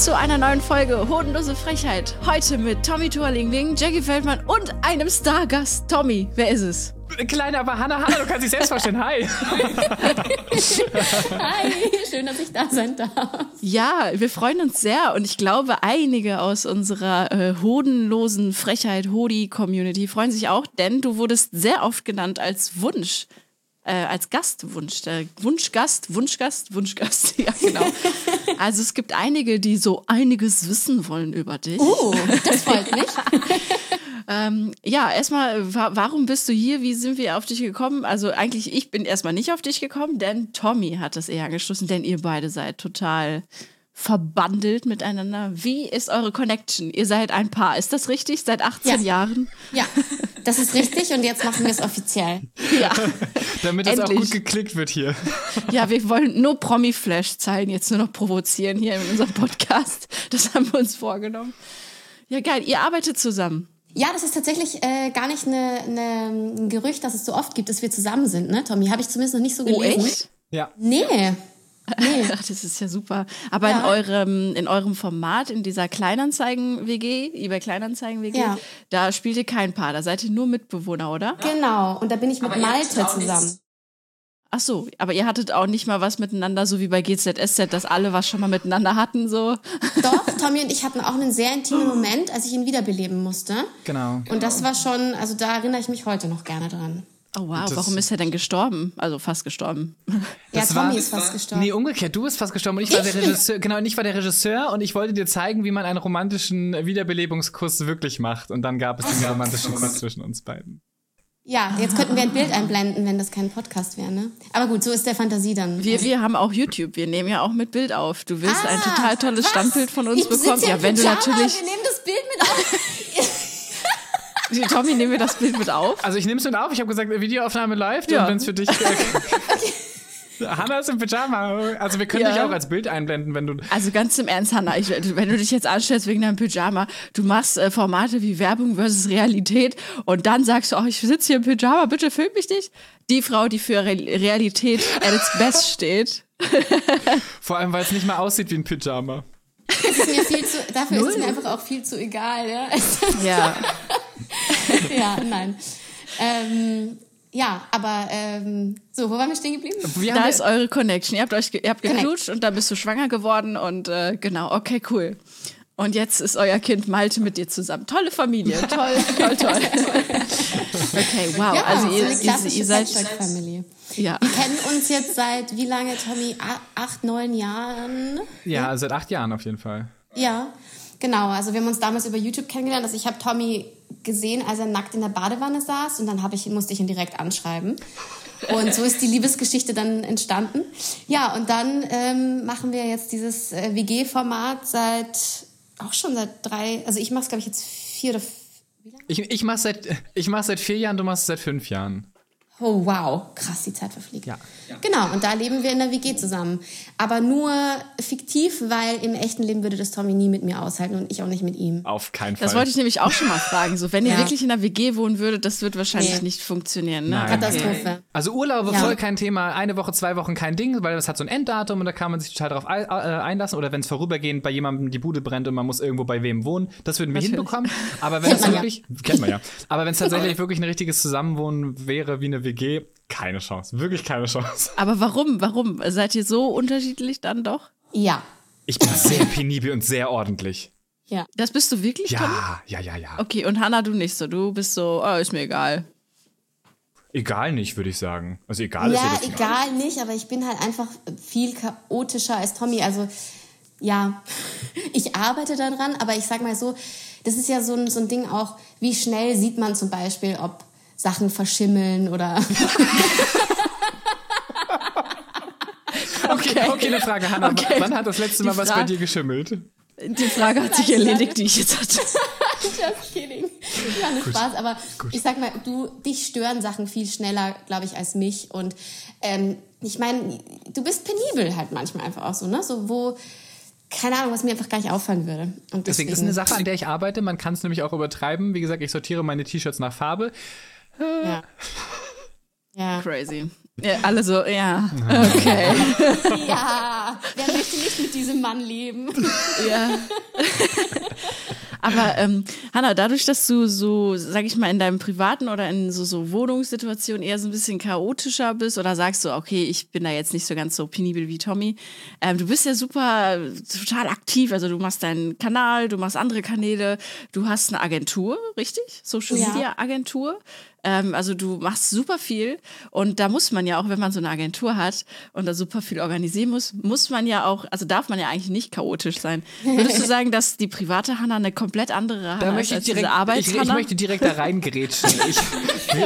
zu einer neuen Folge Hodenlose Frechheit. Heute mit Tommy Torlingling, Jackie Feldmann und einem Stargast. Tommy, wer ist es? Kleine, aber Hanna, Hanna, du kannst dich selbst vorstellen. Hi. Hi, schön, dass ich da sein darf. Ja, wir freuen uns sehr und ich glaube, einige aus unserer äh, hodenlosen Frechheit Hodi-Community freuen sich auch, denn du wurdest sehr oft genannt als Wunsch. Äh, als Gastwunsch, äh, Wunschgast, Wunschgast, Wunschgast, ja genau. Also es gibt einige, die so einiges wissen wollen über dich. Oh, das freut mich. Ähm, ja, erstmal, wa warum bist du hier? Wie sind wir auf dich gekommen? Also eigentlich, ich bin erstmal nicht auf dich gekommen, denn Tommy hat das eher angestoßen, denn ihr beide seid total verbandelt miteinander. Wie ist eure Connection? Ihr seid ein Paar, ist das richtig? Seit 18 Ja. Jahren? Ja, das ist richtig und jetzt machen wir es offiziell. Ja. Damit das auch gut geklickt wird hier. ja, wir wollen nur Promi-Flash-Zeilen jetzt nur noch provozieren hier in unserem Podcast. Das haben wir uns vorgenommen. Ja, geil. Ihr arbeitet zusammen. Ja, das ist tatsächlich äh, gar nicht eine, eine, ein Gerücht, dass es so oft gibt, dass wir zusammen sind, ne, Tommy? Habe ich zumindest noch nicht so Oh, gelesen. echt? Ja. Nee. Ach, das ist ja super. Aber in Ja. eurem, in eurem Format, in dieser Kleinanzeigen-WG, eBay Kleinanzeigen-WG, Ja. da spielt ihr kein Paar, da seid ihr nur Mitbewohner, oder? Genau. Und da bin ich mit Malte zusammen. Ach so, aber ihr hattet auch nicht mal was miteinander, so wie bei GZSZ, dass alle was schon mal miteinander hatten, so. Doch, Tommy und ich hatten auch einen sehr intimen Moment, als ich ihn wiederbeleben musste. Genau. Und das war schon, also da erinnere ich mich heute noch gerne dran. Oh wow, Das- warum ist er denn gestorben? Also fast gestorben. Ja, Das Tommy war- ist fast gestorben. Nee, umgekehrt, du bist fast gestorben und ich war Ich der bin- Regisseur, genau, und ich war der Regisseur und ich wollte dir zeigen, wie man einen romantischen Wiederbelebungskuss wirklich macht und dann gab es diesen romantischen Kuss zwischen uns beiden. Ja, jetzt könnten wir ein Bild einblenden, wenn das kein Podcast wäre, ne? Aber gut, so ist der Fantasie dann. Wir, wir haben auch YouTube, wir nehmen ja auch mit Bild auf. Du wirst ein Ah, total tolles was? Standbild von uns ich bekommen. Ja, im wenn du Pyjama, natürlich. Wir nehmen das Bild mit auf. Tommy, nehmen wir das Bild mit auf? Also ich nehme es mit auf, ich habe gesagt, Videoaufnahme läuft Ja. und wenn es für dich... Äh, Hanna ist im Pyjama. Also wir können Ja. dich auch als Bild einblenden, wenn du... Also ganz im Ernst, Hannah, ich, wenn du dich jetzt anstellst wegen deinem Pyjama, du machst äh, Formate wie Werbung versus Realität und dann sagst du, oh, ich sitze hier im Pyjama, bitte film mich nicht. Die Frau, die für Re Realität at its best steht. Vor allem, weil es nicht mal aussieht wie ein Pyjama. Das ist mir viel zu, dafür ist es mir einfach auch viel zu egal, ja. Ja. ja, nein. Ähm, ja, aber ähm, so, wo waren wir stehen geblieben? Wir Da ist eure Connection. Ihr habt euch ge ihr habt Connect. geknutscht und dann bist du schwanger geworden und äh, genau, okay, cool. Und jetzt ist euer Kind Malte mit dir zusammen. Tolle Familie, toll, toll, toll. Okay, wow. Ja, also so ihr, eine ihr, ihr seid Patchwork-Family. ja. Wir kennen uns jetzt seit, wie lange, Tommy? A acht, neun Jahren? ja, seit acht Jahren auf jeden Fall. Ja, genau. Also wir haben uns damals über YouTube kennengelernt. Also ich habe Tommy gesehen, als er nackt in der Badewanne saß und dann ich, musste ich ihn direkt anschreiben. Und so ist die Liebesgeschichte dann entstanden. Ja, und dann ähm, machen wir jetzt dieses äh, WG-Format seit, auch schon seit drei, also ich mache es glaube ich jetzt vier oder f- Ich, ich mach's seit ich mach's seit vier Jahren, du machst es seit fünf Jahren. Oh, wow. Krass, die Zeit verfliegt. Ja. Genau, und da leben wir in der WG zusammen. Aber nur fiktiv, weil im echten Leben würde das Tommy nie mit mir aushalten und ich auch nicht mit ihm. Auf keinen Fall. Das wollte ich nämlich auch schon mal fragen. So, wenn ihr Ja. wirklich in einer WG wohnen würdet, das wird wahrscheinlich Nee. nicht funktionieren. Ne? Nein. Katastrophe. Also Urlaube Ja. voll kein Thema, eine Woche, zwei Wochen kein Ding, weil das hat so ein Enddatum und da kann man sich total darauf ei- äh, einlassen. Oder wenn es vorübergehend bei jemandem die Bude brennt und man muss irgendwo bei wem wohnen, das würden wir Natürlich. hinbekommen. Aber wenn es wirklich, kennt man ja. Aber wenn es tatsächlich wirklich ein richtiges Zusammenwohnen wäre wie eine WG, keine Chance, wirklich keine Chance. Aber warum? Warum? Seid ihr so unterschiedlich dann doch? Ja. Ich bin sehr penibel und sehr ordentlich. Ja. Das bist du wirklich, Tommy? Ja, ja, ja, ja. Okay, und Hannah, du nicht so. Du bist so, oh, ist mir egal. Egal nicht, würde ich sagen. Also egal ist Ja, jedes Mal. egal nicht, aber ich bin halt einfach viel chaotischer als Tommy. Also, ja, ich arbeite daran, aber ich sag mal so, das ist ja so ein, so ein Ding auch, wie schnell sieht man zum Beispiel, ob Sachen verschimmeln oder. Okay, okay, eine Frage, Hannah. Okay. Wann hat das letzte Mal was bei dir geschimmelt? die Frage hat sich erledigt, die ich jetzt hatte. Just kidding. Ja, nur Spaß, aber ich sag mal, du, dich stören Sachen viel schneller, glaube ich, als mich. Und ähm, ich meine, du bist penibel halt manchmal einfach auch so, ne? So, wo, keine Ahnung, was mir einfach gar nicht auffallen würde. Und Deswegen deswegen, ist eine Sache, an der ich arbeite. Man kann es nämlich auch übertreiben. Wie gesagt, ich sortiere meine T-Shirts nach Farbe. Ja. ja. Crazy. Ja, alle so, ja, okay. ja, wer möchte nicht mit diesem Mann leben? ja. Aber ähm, Hanna, dadurch, dass du so, sag ich mal, in deinem privaten oder in so, so Wohnungssituationen eher so ein bisschen chaotischer bist oder sagst du, okay, ich bin da jetzt nicht so ganz so penibel wie Tommy, ähm, du bist ja super, total aktiv. Also du machst deinen Kanal, du machst andere Kanäle, du hast eine Agentur, richtig? Social Ja. Media Agentur. Ähm, also du machst super viel und da muss man ja auch, wenn man so eine Agentur hat und da super viel organisieren muss, muss man ja auch, also darf man ja eigentlich nicht chaotisch sein. Würdest du sagen, dass die private Hanna eine komplett andere Hanna ist als diese direkt, ich, ich möchte direkt da reingerätschen. Ich,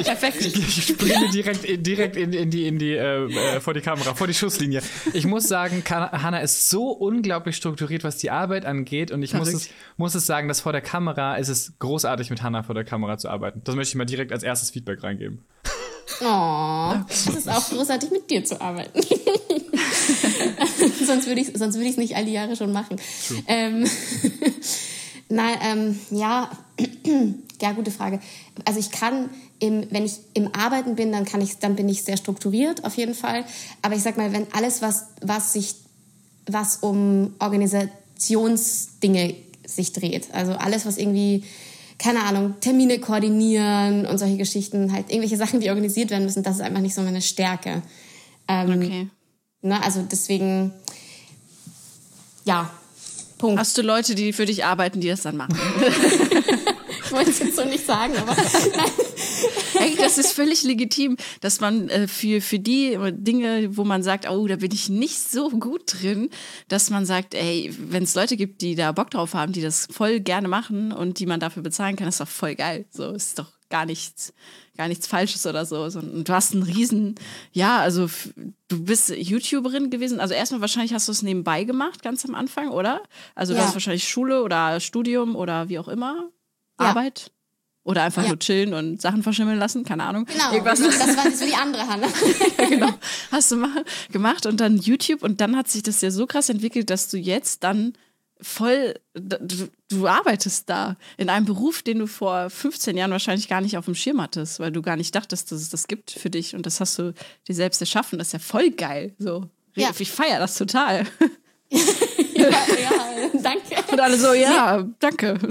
ich, Perfekt. Ich, ich springe direkt, in, direkt in, in die, in die äh, äh, vor die Kamera, vor die Schusslinie. Ich muss sagen, Hannah ist so unglaublich strukturiert, was die Arbeit angeht. Und ich muss es, muss es sagen, dass vor der Kamera ist es großartig, mit Hannah vor der Kamera zu arbeiten. Das möchte ich mal direkt als erstes Feedback reingeben. Oh, es ist auch großartig, mit dir zu arbeiten. sonst würde ich es sonst würde ich es nicht all die Jahre schon machen. Ähm, Nein, ähm, ja, ja, gute Frage. Also ich kann, im, wenn ich im Arbeiten bin, dann kann ich, dann bin ich sehr strukturiert auf jeden Fall. Aber ich sag mal, wenn alles, was, was sich, was um Organisationsdinge sich dreht, also alles, was irgendwie, keine Ahnung, Termine koordinieren und solche Geschichten, halt irgendwelche Sachen, die organisiert werden müssen, das ist einfach nicht so meine Stärke. Ähm, Okay. ne, also deswegen, ja, Punkt. Hast du Leute, die für dich arbeiten, die das dann machen? Ich wollte es jetzt so nicht sagen, aber Ey, das ist völlig legitim, dass man äh, für, für die Dinge, wo man sagt, oh, da bin ich nicht so gut drin, dass man sagt, ey, wenn es Leute gibt, die da Bock drauf haben, die das voll gerne machen und die man dafür bezahlen kann, ist doch voll geil. So ist doch gar nichts, gar nichts Falsches oder so. Und du hast einen riesen, ja, also du bist YouTuberin gewesen. Also erstmal wahrscheinlich hast du es nebenbei gemacht, ganz am Anfang, oder? Also du Ja. hast wahrscheinlich Schule oder Studium oder wie auch immer, Ja. Arbeit. Oder einfach Ja. nur chillen und Sachen verschimmeln lassen, keine Ahnung. genau, Irgendwas. das war so die andere Hanna. Ja, genau. Hast du mach, gemacht und dann YouTube und dann hat sich das ja so krass entwickelt, dass du jetzt dann voll, du, du arbeitest da in einem Beruf, den du vor 15 Jahren wahrscheinlich gar nicht auf dem Schirm hattest, weil du gar nicht dachtest, dass es das gibt für dich und das hast du dir selbst erschaffen. Das ist ja voll geil. So. Ja. Ich feiere das total. ja, ja, danke. Und alle so, ja, danke.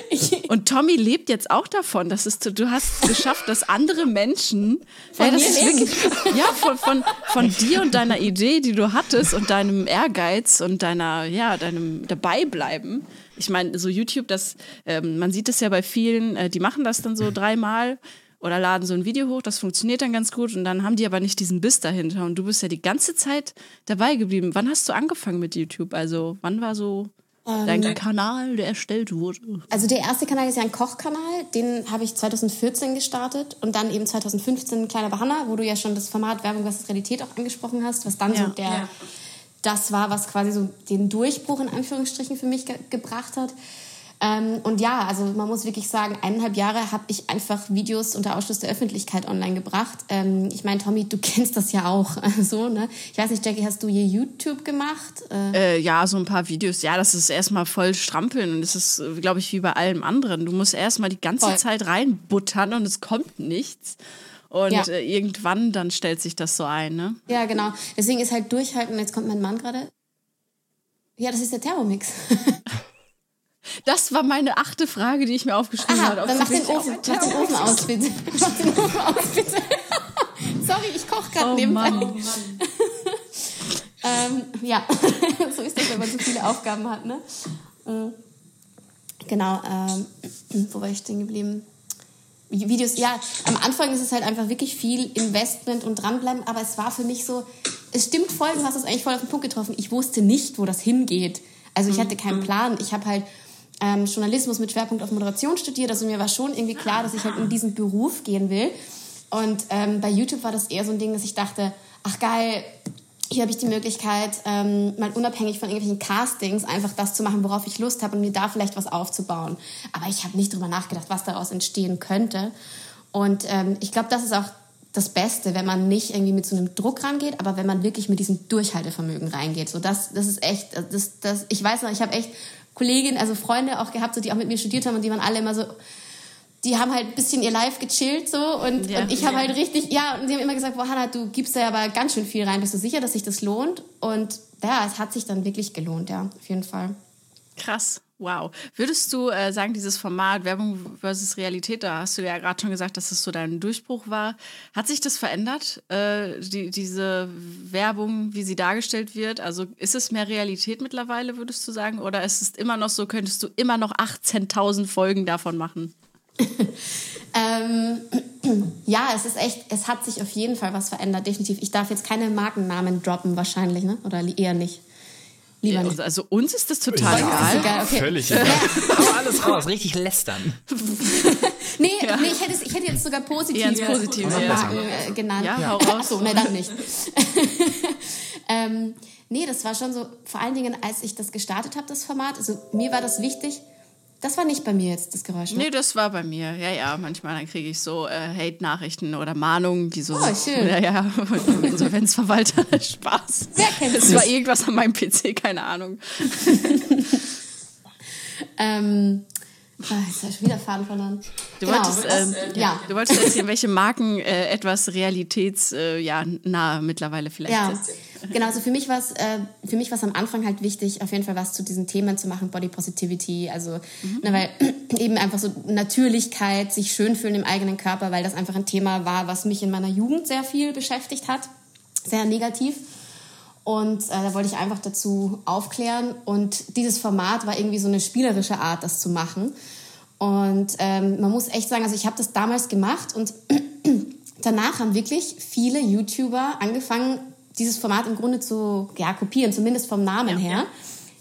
Und Tommy lebt jetzt auch davon. Das ist, du hast geschafft, dass andere Menschen. Von ja, wirklich, ja, von, von, von dir und deiner Idee, die du hattest und deinem Ehrgeiz und deiner, ja, deinem Dabeibleiben. Ich meine, so YouTube, das, ähm, man sieht das ja bei vielen, äh, die machen das dann so dreimal oder laden so ein Video hoch, das funktioniert dann ganz gut und dann haben die aber nicht diesen Biss dahinter und du bist ja die ganze Zeit dabei geblieben. Wann hast du angefangen mit YouTube? Also, wann war so dein Kanal, der erstellt wurde? Also der erste Kanal ist ja ein Kochkanal, den habe ich 2014 gestartet und dann eben 2015 Kleiner Bahana, wo du ja schon das Format Werbung versus Realität auch angesprochen hast, was dann Ja. so der, Ja. das war, was quasi so den Durchbruch in Anführungsstrichen für mich ge gebracht hat. Ähm, und ja, also man muss wirklich sagen, eineinhalb Jahre habe ich einfach Videos unter Ausschluss der Öffentlichkeit online gebracht. Ähm, ich meine, Tommy, du kennst das ja auch so, ne? Ich weiß nicht, Jackie, hast du je YouTube gemacht? Äh, Äh, ja, so ein paar Videos. Ja, das ist erstmal voll strampeln und das ist, glaube ich, wie bei allem anderen. Du musst erstmal die ganze Voll. Zeit reinbuttern und es kommt nichts. Und Ja. äh, irgendwann dann stellt sich das so ein, ne? Ja, genau. Deswegen ist halt durchhalten. Jetzt kommt mein Mann gerade. Ja, das ist der Thermomix. Das war meine achte Frage, die ich mir aufgeschrieben hatte. dann mach den Ofen, auch mach den Ofen aus, bitte. Mach den Ofen aus, bitte. Sorry, ich koche gerade Oh nebenbei. Mann. Ähm, ja, so ist das, wenn man so viele Aufgaben hat, ne? Mhm. Genau, ähm, wo war ich stehen geblieben? Videos, ja, am Anfang ist es halt einfach wirklich viel Investment und dranbleiben, aber es war für mich so, es stimmt voll, du hast es eigentlich voll auf den Punkt getroffen. Ich wusste nicht, wo das hingeht. Also ich hatte keinen Plan. Ich habe halt ähm, Journalismus mit Schwerpunkt auf Moderation studiert, also mir war schon irgendwie klar, dass ich halt in diesen Beruf gehen will. Und ähm, bei YouTube war das eher so ein Ding, dass ich dachte, ach geil, hier habe ich die Möglichkeit, ähm, mal unabhängig von irgendwelchen Castings einfach das zu machen, worauf ich Lust habe und mir da vielleicht was aufzubauen. Aber ich habe nicht drüber nachgedacht, was daraus entstehen könnte. Und ähm, ich glaube, das ist auch das Beste, wenn man nicht irgendwie mit so einem Druck rangeht, aber wenn man wirklich mit diesem Durchhaltevermögen reingeht. So das, das ist echt, das, das, ich weiß noch, ich habe echt Kolleginnen, also Freunde auch gehabt, so, die auch mit mir studiert haben und die waren alle immer so, die haben halt ein bisschen ihr Live gechillt so und, ja, und ich habe ja. halt richtig, ja, und sie haben immer gesagt, boah, Hannah, du gibst da aber ganz schön viel rein. Bist du sicher, dass sich das lohnt? Und ja, es hat sich dann wirklich gelohnt, ja, auf jeden Fall. Krass. Wow. Würdest du äh, sagen, dieses Format Werbung versus Realität, da hast du ja gerade schon gesagt, dass es so dein Durchbruch war. Hat sich das verändert, äh, die, diese Werbung, wie sie dargestellt wird? Also ist es mehr Realität mittlerweile, würdest du sagen? Oder ist es immer noch so, könntest du immer noch 18.000 Folgen davon machen? ähm, ja, es ist echt, es hat sich auf jeden Fall was verändert, definitiv. Ich darf jetzt keine Markennamen droppen, wahrscheinlich, ne? Oder eher nicht. Lieber nicht. Also uns ist das total ja, egal. Okay. Völlig egal. Ja. alles raus, richtig lästern. nee, ja. nee ich, hätte, ich hätte jetzt sogar positive, Eher positive Marken äh, genannt. Ja, hau raus. Achso, ne, dann nicht. ähm, nee, das war schon so, vor allen Dingen, als ich das gestartet habe, das Format, also mir war das wichtig, das war nicht bei mir jetzt, das Geräusch. Ne? Nee, das war bei mir. Ja, ja, manchmal dann kriege ich so äh, Hate-Nachrichten oder Mahnungen, die so. Oh, schön. Ja, ja, Insolvenzverwalter, Spaß. Wer kennt Es war irgendwas an meinem PC, keine Ahnung. ähm, ah, jetzt habe ich wieder Faden verloren. Du, genau, wolltest, ähm, ja. ja. du wolltest erzählen, welche Marken äh, etwas realitätsnah äh, ja, mittlerweile vielleicht ja. sind. Genau, also für mich war es äh, für mich war am Anfang halt wichtig, auf jeden Fall was zu diesen Themen zu machen, Body Positivity, also mhm. ne, weil eben einfach so Natürlichkeit, sich schön fühlen im eigenen Körper, weil das einfach ein Thema war, was mich in meiner Jugend sehr viel beschäftigt hat, sehr negativ. Und äh, da wollte ich einfach dazu aufklären. Und dieses Format war irgendwie so eine spielerische Art, das zu machen. Und ähm, man muss echt sagen, also ich habe das damals gemacht und danach haben wirklich viele YouTuber angefangen, dieses Format im Grunde zu ja, kopieren, zumindest vom Namen ja, her. Ja.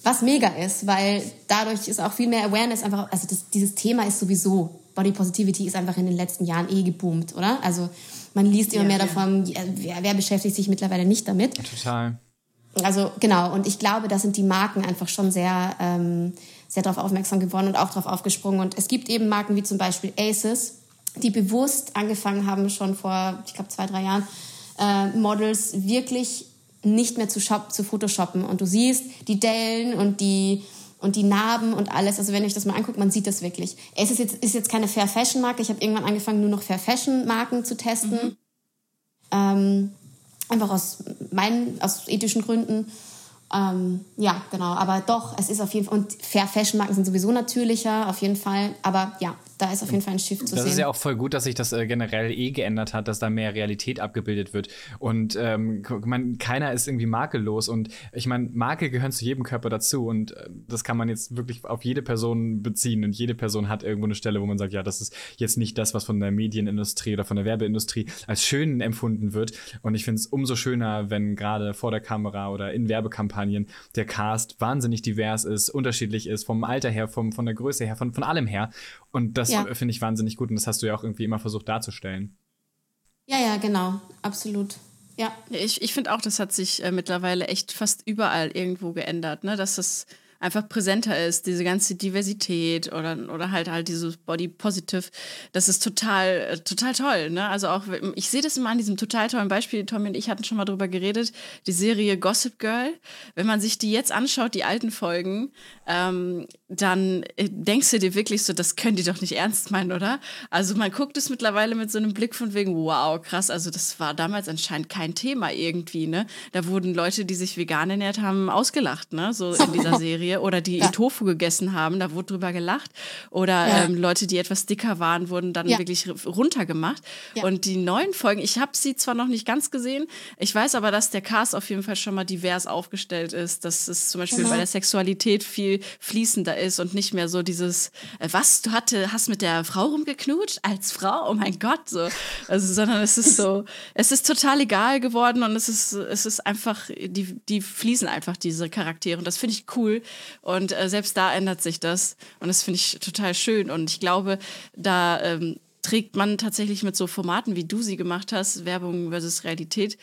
Was mega ist, weil dadurch ist auch viel mehr Awareness einfach, also das, dieses Thema ist sowieso, Body Positivity ist einfach in den letzten Jahren eh geboomt, oder? Also man liest immer ja, mehr davon, wer, wer beschäftigt sich mittlerweile nicht damit. Total. Also genau, und ich glaube, da sind die Marken einfach schon sehr, ähm, sehr darauf aufmerksam geworden und auch darauf aufgesprungen. Und es gibt eben Marken wie zum Beispiel Aces, die bewusst angefangen haben, schon vor, ich glaube, zwei, drei Jahren, äh, Models wirklich nicht mehr zu, shop, zu photoshoppen. Und du siehst die Dellen und die, und die Narben und alles. Also wenn euch das mal anguckt, man sieht das wirklich. Es ist jetzt, ist jetzt keine Fair Fashion Marke. Ich habe irgendwann angefangen, nur noch Fair Fashion Marken zu testen. Mhm. Ähm, einfach aus meinen, aus ethischen Gründen. Ähm, ja, genau. Aber doch, es ist auf jeden Fall, und Fair Fashion Marken sind sowieso natürlicher, auf jeden Fall. Aber ja, da ist auf jeden Fall ein Shift zu das sehen. Das ist ja auch voll gut, dass sich das äh, generell eh geändert hat, dass da mehr Realität abgebildet wird. Und ähm, man, keiner ist irgendwie makellos. Und ich meine, Makel gehören zu jedem Körper dazu. Und äh, das kann man jetzt wirklich auf jede Person beziehen. Und jede Person hat irgendwo eine Stelle, wo man sagt, ja, das ist jetzt nicht das, was von der Medienindustrie oder von der Werbeindustrie als schön empfunden wird. Und ich finde es umso schöner, wenn gerade vor der Kamera oder in Werbekampagnen der Cast wahnsinnig divers ist, unterschiedlich ist, vom Alter her, vom, von der Größe her, von, von allem her. Und das ja. finde ich wahnsinnig gut und das hast du ja auch irgendwie immer versucht darzustellen. Ja, ja, genau, absolut. Ja. Ich, ich finde auch, das hat sich äh, mittlerweile echt fast überall irgendwo geändert, ne? dass das einfach präsenter ist, diese ganze Diversität oder, oder halt halt dieses Body Positive, das ist total, äh, total toll. Ne? Also auch, ich sehe das immer an diesem total tollen Beispiel, Tommy und ich hatten schon mal drüber geredet, die Serie Gossip Girl. Wenn man sich die jetzt anschaut, die alten Folgen, ähm, dann äh, denkst du dir wirklich so, das können die doch nicht ernst meinen, oder? Also man guckt es mittlerweile mit so einem Blick von wegen, wow, krass, also das war damals anscheinend kein Thema irgendwie, ne? Da wurden Leute, die sich vegan ernährt haben, ausgelacht, ne? So in dieser Serie. Serie oder die ja. Tofu gegessen haben, da wurde drüber gelacht. Oder ja. ähm, Leute, die etwas dicker waren, wurden dann ja. wirklich runtergemacht. Und die neuen Folgen, ich habe sie zwar noch nicht ganz gesehen, ich weiß aber, dass der Cast auf jeden Fall schon mal divers aufgestellt ist, dass es zum Beispiel genau. bei der Sexualität viel fließender ist und nicht mehr so dieses, äh, was, du hatte, hast mit der Frau rumgeknutscht als Frau? Oh mein Gott, so. Also, sondern es ist so, es ist total egal geworden und es ist, es ist einfach, die, die fließen einfach diese Charaktere und das finde ich cool, und äh, selbst da ändert sich das. Und das finde ich total schön. Und ich glaube, da ähm, trägt man tatsächlich mit so Formaten, wie du sie gemacht hast, Werbung versus Realität,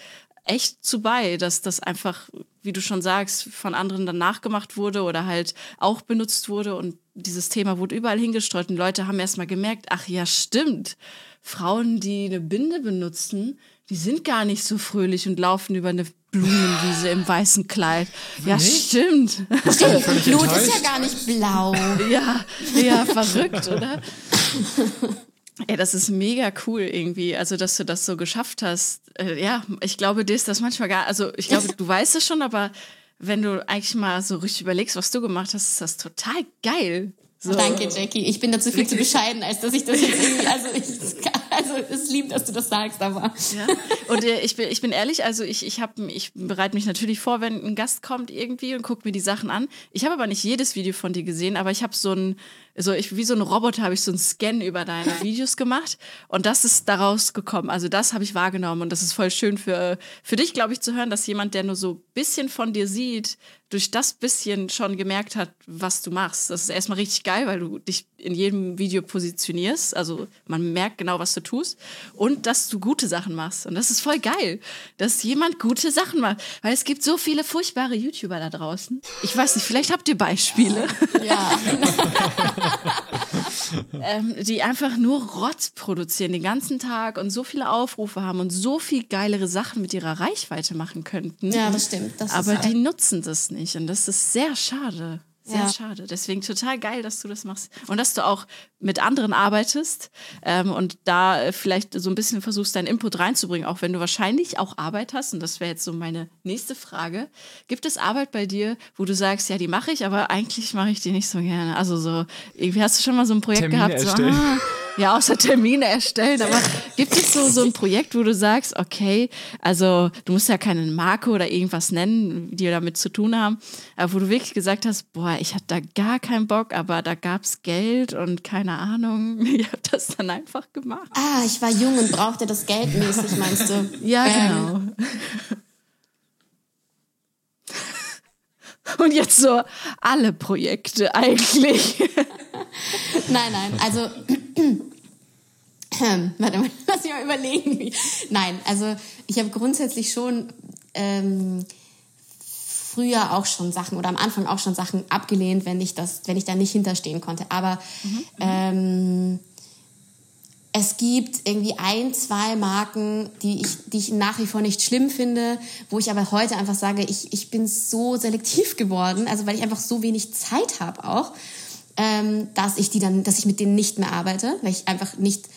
echt zu bei, dass das einfach, wie du schon sagst, von anderen dann nachgemacht wurde oder halt auch benutzt wurde und dieses Thema wurde überall hingestreut und Leute haben erstmal gemerkt, ach ja, stimmt. Frauen, die eine Binde benutzen, die sind gar nicht so fröhlich und laufen über eine Blumenwiese im weißen Kleid. Ja, Nicht? stimmt. Stimmt, Blut ist ja gar nicht blau. Ja, ja, verrückt, oder? Ja, das ist mega cool irgendwie, also dass du das so geschafft hast. Äh, ja, ich glaube, dir ist das manchmal gar, also ich glaube, du weißt es schon, aber wenn du eigentlich mal so richtig überlegst, was du gemacht hast, ist das total geil. So. Danke, Jackie. Ich bin dazu viel zu bescheiden, als dass ich das jetzt irgendwie, also ich, also es ist lieb, dass du das sagst, aber. Ja. Und äh, ich, bin, ich bin ehrlich, also ich, ich, hab, ich bereite mich natürlich vor, wenn ein Gast kommt irgendwie und gucke mir die Sachen an. Ich habe aber nicht jedes Video von dir gesehen, aber ich habe so ein, so ich, wie so ein Roboter habe ich so einen Scan über deine Videos gemacht und das ist daraus gekommen. Also das habe ich wahrgenommen und das ist voll schön für, für dich, glaube ich, zu hören, dass jemand, der nur so ein bisschen von dir sieht, durch das bisschen schon gemerkt hat, was du machst. Das ist erstmal richtig geil, weil du dich in jedem Video positionierst. Also man merkt genau, was du tust und dass du gute Sachen machst. Und das ist voll geil, dass jemand gute Sachen macht. Weil es gibt so viele furchtbare YouTuber da draußen. Ich weiß nicht, vielleicht habt ihr Beispiele. Ja. ähm, die einfach nur Rotz produzieren den ganzen Tag und so viele Aufrufe haben und so viel geilere Sachen mit ihrer Reichweite machen könnten. Ja, das stimmt. Das aber die nutzen das nicht und das ist sehr schade. Sehr Ja. schade. Deswegen total geil, dass du das machst. Und dass du auch mit anderen arbeitest ähm, und da vielleicht so ein bisschen versuchst, deinen Input reinzubringen, auch wenn du wahrscheinlich auch Arbeit hast. Und das wäre jetzt so meine nächste Frage. Gibt es Arbeit bei dir, wo du sagst, ja, die mache ich, aber eigentlich mache ich die nicht so gerne? Also so, irgendwie hast du schon mal so ein Projekt Termine gehabt, so, erstellen. ah, ja, außer Termine erstellen. Aber gibt es so, so ein Projekt, wo du sagst, okay, also du musst ja keine Marke oder irgendwas nennen, die damit zu tun haben, aber wo du wirklich gesagt hast, boah, ich hatte da gar keinen Bock, aber da gab es Geld und keine Ahnung. Ich habe das dann einfach gemacht. Ah, ich war jung und brauchte das Geld mäßig, meinst du? Ja, Ähm, genau. Und jetzt so alle Projekte eigentlich. Nein, nein, also. Ähm, Warte mal, lass mich mal überlegen. Nein, also ich habe grundsätzlich schon ähm, früher auch schon Sachen oder am Anfang auch schon Sachen abgelehnt, wenn ich das, wenn ich da nicht hinterstehen konnte. Aber ähm, es gibt irgendwie ein, zwei Marken, die ich, die ich nach wie vor nicht schlimm finde, wo ich aber heute einfach sage, ich, ich bin so selektiv geworden, also weil ich einfach so wenig Zeit habe auch, ähm, dass ich die dann, dass ich mit denen nicht mehr arbeite, weil ich einfach nicht,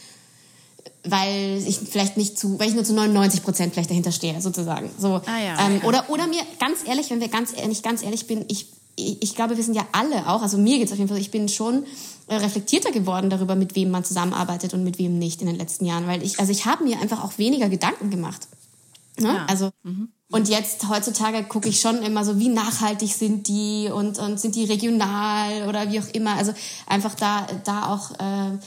weil ich vielleicht nicht zu, weil ich nur zu 99 Prozent vielleicht dahinter stehe, sozusagen. So, Ah ja, ähm, ja. Oder, oder mir, ganz ehrlich, wenn wir ganz ehrlich, ganz ehrlich bin, ich, ich, ich glaube, wir sind ja alle auch, also mir geht's auf jeden Fall, ich bin schon äh, reflektierter geworden darüber, mit wem man zusammenarbeitet und mit wem nicht in den letzten Jahren, weil ich, also ich habe mir einfach auch weniger Gedanken gemacht. Ne? Ja. Also und jetzt heutzutage gucke ich schon immer so, wie nachhaltig sind die und, und sind die regional oder wie auch immer. Also einfach da da auch äh,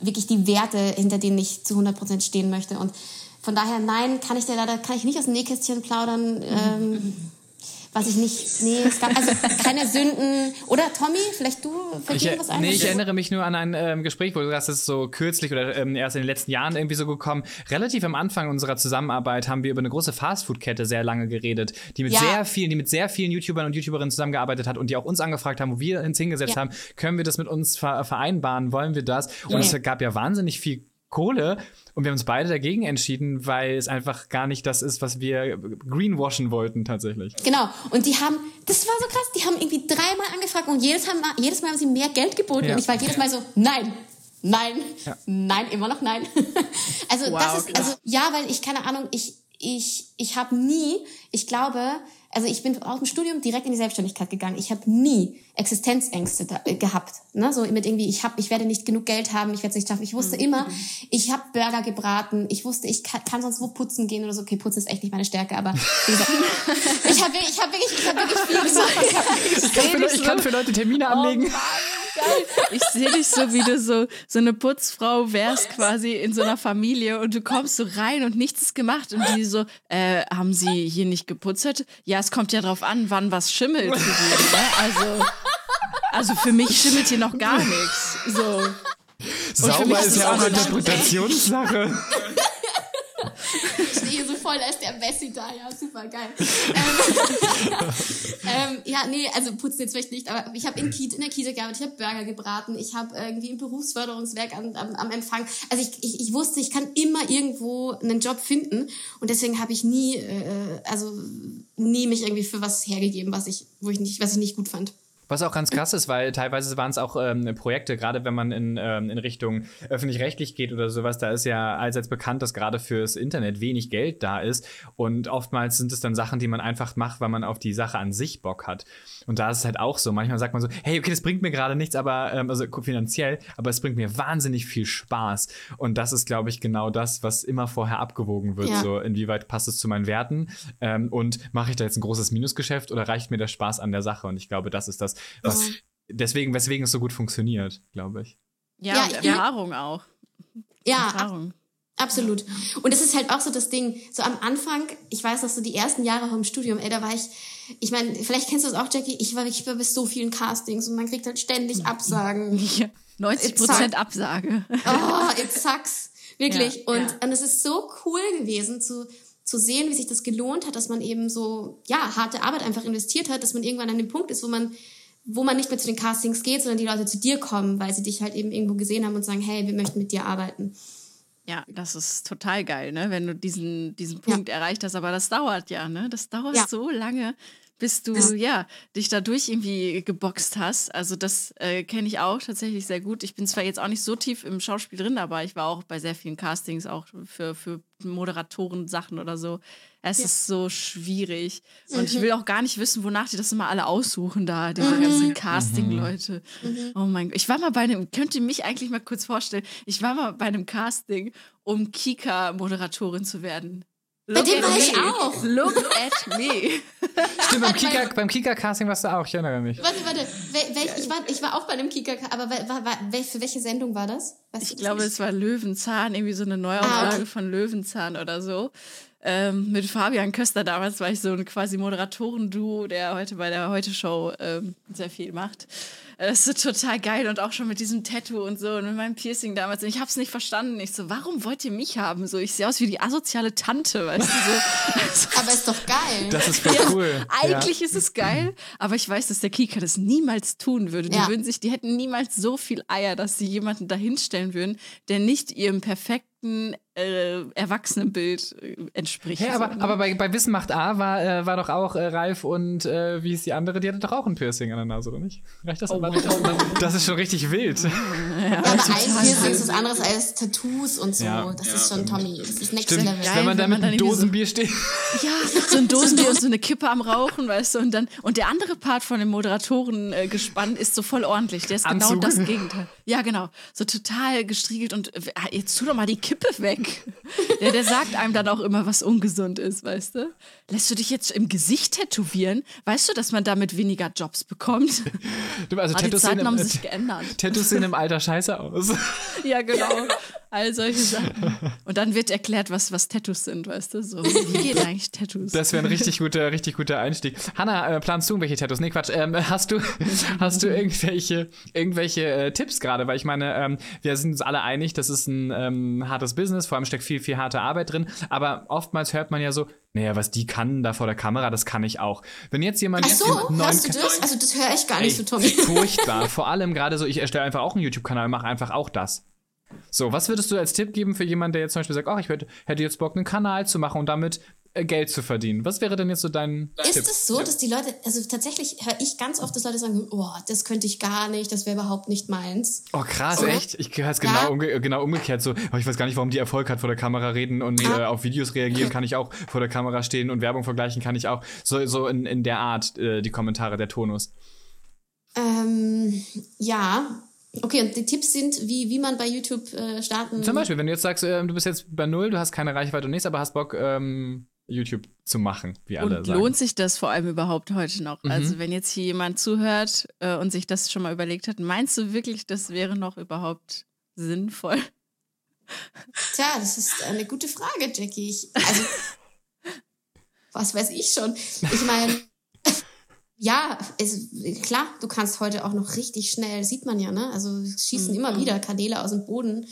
wirklich die Werte, hinter denen ich zu 100 Prozent stehen möchte. Und von daher, nein, kann ich dir leider kann ich nicht aus dem Nähkästchen plaudern. Ähm, was ich nicht, nee, es gab also keine Sünden. Oder Tommy, vielleicht du, fällt dir was ein? nee, ich erinnere mich nur an ein ähm, Gespräch, wo du sagst, das ist so kürzlich oder ähm, erst in den letzten Jahren irgendwie so gekommen. Relativ am Anfang unserer Zusammenarbeit haben wir über eine große Fastfood-Kette sehr lange geredet, die mit Ja. sehr vielen, die mit sehr vielen YouTubern und YouTuberinnen zusammengearbeitet hat und die auch uns angefragt haben, wo wir uns hingesetzt Ja. haben, können wir das mit uns ver vereinbaren, wollen wir das? Und Ja. es gab ja wahnsinnig viel Kohle und wir haben uns beide dagegen entschieden, weil es einfach gar nicht das ist, was wir greenwashen wollten tatsächlich. Genau. Und die haben, das war so krass, die haben irgendwie dreimal angefragt und jedes, haben, jedes Mal haben sie mehr Geld geboten. Ja. Und ich war jedes Mal so, nein, nein, Ja. nein, immer noch nein. also Wow, das ist, also ja, weil ich, keine Ahnung, ich, ich, ich habe nie, ich glaube, also ich bin aus dem Studium direkt in die Selbstständigkeit gegangen. Ich habe nie Existenzängste da, äh, gehabt. Ne? So mit irgendwie, ich hab, ich werde nicht genug Geld haben, ich werde es nicht schaffen. Ich wusste immer, ich habe Burger gebraten, ich wusste, ich kann, kann sonst wo putzen gehen oder so. Okay, putzen ist echt nicht meine Stärke, aber wie gesagt, ich habe ich hab wirklich, ich hab wirklich viel gemacht. Ich hab, Ich kann, für, ich kann für Leute Termine anlegen. Geil. Ich sehe dich so, wie du so, so eine Putzfrau wärst quasi in so einer Familie und du kommst so rein und nichts ist gemacht und die so, äh, haben sie hier nicht geputzt? Ja, es kommt ja drauf an, wann was schimmelt. für die, Ne? Also, also für mich schimmelt hier noch gar nichts. So. Sauber ist ja auch eine Interpretationssache. Ich stehe so voll als der Messi da, ja, super geil. ähm, ähm, ja, nee, also putzen jetzt vielleicht nicht, aber ich habe in, in der Kita gearbeitet, ich habe Burger gebraten, ich habe irgendwie im Berufsförderungswerk am, am, am Empfang. Also ich, ich, ich wusste, ich kann immer irgendwo einen Job finden und deswegen habe ich nie, äh, also nie mich irgendwie für was hergegeben, was ich, wo ich nicht, was ich nicht gut fand. Was auch ganz krass ist, weil teilweise waren es auch ähm, Projekte, gerade wenn man in, ähm, in Richtung öffentlich-rechtlich geht oder sowas, da ist ja allseits bekannt, dass gerade fürs Internet wenig Geld da ist. Und oftmals sind es dann Sachen, die man einfach macht, weil man auf die Sache an sich Bock hat. Und da ist es halt auch so. Manchmal sagt man so, hey, okay, das bringt mir gerade nichts, aber ähm, also finanziell, aber es bringt mir wahnsinnig viel Spaß. Und das ist, glaube ich, genau das, was immer vorher abgewogen wird. Ja. So, inwieweit passt es zu meinen Werten? Ähm, und mache ich da jetzt ein großes Minusgeschäft oder reicht mir der Spaß an der Sache? Und ich glaube, das ist das, was deswegen, weswegen es so gut funktioniert, glaube ich. Ja, Ja, und ich- Erfahrung auch. Ja, Erfahrung. Absolut. Und es ist halt auch so das Ding, so am Anfang, ich weiß noch so die ersten Jahre vom Studium, ey, da war ich, ich meine, vielleicht kennst du das auch, Jackie, ich war wirklich bei so vielen Castings und man kriegt halt ständig Absagen. Ja, 90 Prozent Absage. Oh, it sucks. Wirklich. Ja, und, ja. und es ist so cool gewesen zu, zu sehen, wie sich das gelohnt hat, dass man eben so, ja, harte Arbeit einfach investiert hat, dass man irgendwann an dem Punkt ist, wo man, wo man nicht mehr zu den Castings geht, sondern die Leute zu dir kommen, weil sie dich halt eben irgendwo gesehen haben und sagen, hey, wir möchten mit dir arbeiten. Ja, das ist total geil, ne? Wenn du diesen, diesen Punkt erreicht hast. Aber das dauert ja, ne? Das dauert Ja. so lange, bis du Ja. ja. dich dadurch irgendwie geboxt hast. Also das äh, kenne ich auch tatsächlich sehr gut. Ich bin zwar jetzt auch nicht so tief im Schauspiel drin, aber ich war auch bei sehr vielen Castings, auch für, für Moderatoren-Sachen oder so. Es ist so schwierig. Und ich will auch gar nicht wissen, wonach die das immer alle aussuchen da, diese ganzen Casting-Leute. Oh mein Gott. Ich war mal bei einem, könnt ihr mich eigentlich mal kurz vorstellen, ich war mal bei einem Casting, um Kika-Moderatorin zu werden. Bei dem war ich me. auch. Look at me. Stimmt, beim Kika, beim Kika-Casting warst du auch, ich erinnere mich. Warte, warte. Wel, welch, ich, war, ich war auch bei einem Kika, aber wel, war, war, wel, für welche Sendung war das? Weißt Ich glaube, es war Löwenzahn, irgendwie so eine Neuauflage Ah, okay. von Löwenzahn oder so. Ähm, mit Fabian Köster damals war ich so ein quasi Moderatoren-Duo, der heute bei der Heute-Show ähm, sehr viel macht. Äh, Das ist so total geil und auch schon mit diesem Tattoo und so und mit meinem Piercing damals. Und ich habe es nicht verstanden. Ich so, warum wollt ihr mich haben? So, ich sehe aus wie die asoziale Tante, weißt du so. aber ist doch geil. Das ist voll cool. Eigentlich ist es geil, aber ich weiß, dass der Kika das niemals tun würde. Die Ja. würden sich, die hätten niemals so viel Eier, dass sie jemanden dahinstellen würden, der nicht ihrem perfekten äh, Erwachsenenbild äh, entspricht. Ja, aber, So, ne? aber bei, bei Wissen macht A war, äh, war doch auch äh, Ralf und äh, wie ist die andere? Die hatte doch auch ein Piercing an der Nase, oder nicht? Reicht das? aber? Das ist schon richtig wild. ja, aber Eispiercing ist was anderes als Tattoos und so. Ja. Das ist schon Tommy. Das ist Next Stimmt, Level. Geil, wenn man da mit einem irgendwie so- Dosenbier steht. Ja, so ein Dosenbier und so eine Kippe am Rauchen, weißt du, und dann und der andere Part von dem Moderatoren äh, gespannt ist so voll ordentlich. Der ist genau Anzug. das Gegenteil. Ja, genau, so total gestriegelt und äh, jetzt tu doch mal die Kippe weg. Der, der sagt einem dann auch immer, was ungesund ist, weißt du? Lässt du dich jetzt im Gesicht tätowieren? Weißt du, dass man damit weniger Jobs bekommt? Du, Also Aber die Tattoos Zeiten im, haben äh, sich geändert. Tattoos sehen im Alter scheiße aus. Ja, genau. All solche Sachen. Und dann wird erklärt, was, was Tattoos sind, weißt du? So, wie geht eigentlich Tattoos? Das wäre ein richtig guter, richtig guter Einstieg. Hanna, äh, planst du irgendwelche Tattoos? Nee, Quatsch. Ähm, hast du, hast du irgendwelche, irgendwelche äh, Tipps gerade? Weil ich meine, ähm, wir sind uns alle einig, das ist ein ähm, hartes Business, vor allem steckt viel, viel harte Arbeit drin. Aber oftmals hört man ja so, naja, was die kann da vor der Kamera, das kann ich auch. Wenn jetzt jemand Ach so, hörst du das? Also das höre ich gar nicht so, Tommy. Furchtbar. Vor allem gerade so, ich erstelle einfach auch einen YouTube-Kanal, mache einfach auch das. So, was würdest du als Tipp geben für jemanden, der jetzt zum Beispiel sagt, oh, ich hätte, jetzt Bock, einen Kanal zu machen und damit Geld zu verdienen? Was wäre denn jetzt so dein Ist Tipp? es so, dass die Leute, also tatsächlich höre ich ganz oft, dass Leute sagen, oh, das könnte ich gar nicht, das wäre überhaupt nicht meins. Oh, krass, Oder? echt? Ich höre es genau, Ja. umge genau umgekehrt. So, oh, ich weiß gar nicht, warum die Erfolg hat, vor der Kamera reden und äh, auf Videos reagieren kann ich auch, vor der Kamera stehen und Werbung vergleichen kann ich auch. So, so in, in der Art, äh, die Kommentare, der Tonus. Ähm, ja. Okay, und die Tipps sind, wie, wie man bei YouTube äh, starten Zum Beispiel, wenn du jetzt sagst, äh, du bist jetzt bei Null, du hast keine Reichweite und nichts, aber hast Bock, ähm, YouTube zu machen, wie alle Und sagen. lohnt sich das vor allem überhaupt heute noch? Also wenn jetzt hier jemand zuhört äh, und sich das schon mal überlegt hat, meinst du wirklich, das wäre noch überhaupt sinnvoll? Tja, das ist eine gute Frage, Jackie. Ich, also, was weiß ich schon? Ich meine, Ja, es, klar, du kannst heute auch noch richtig schnell, sieht man ja, ne? Also es schießen mhm. immer wieder Kanäle aus dem Boden,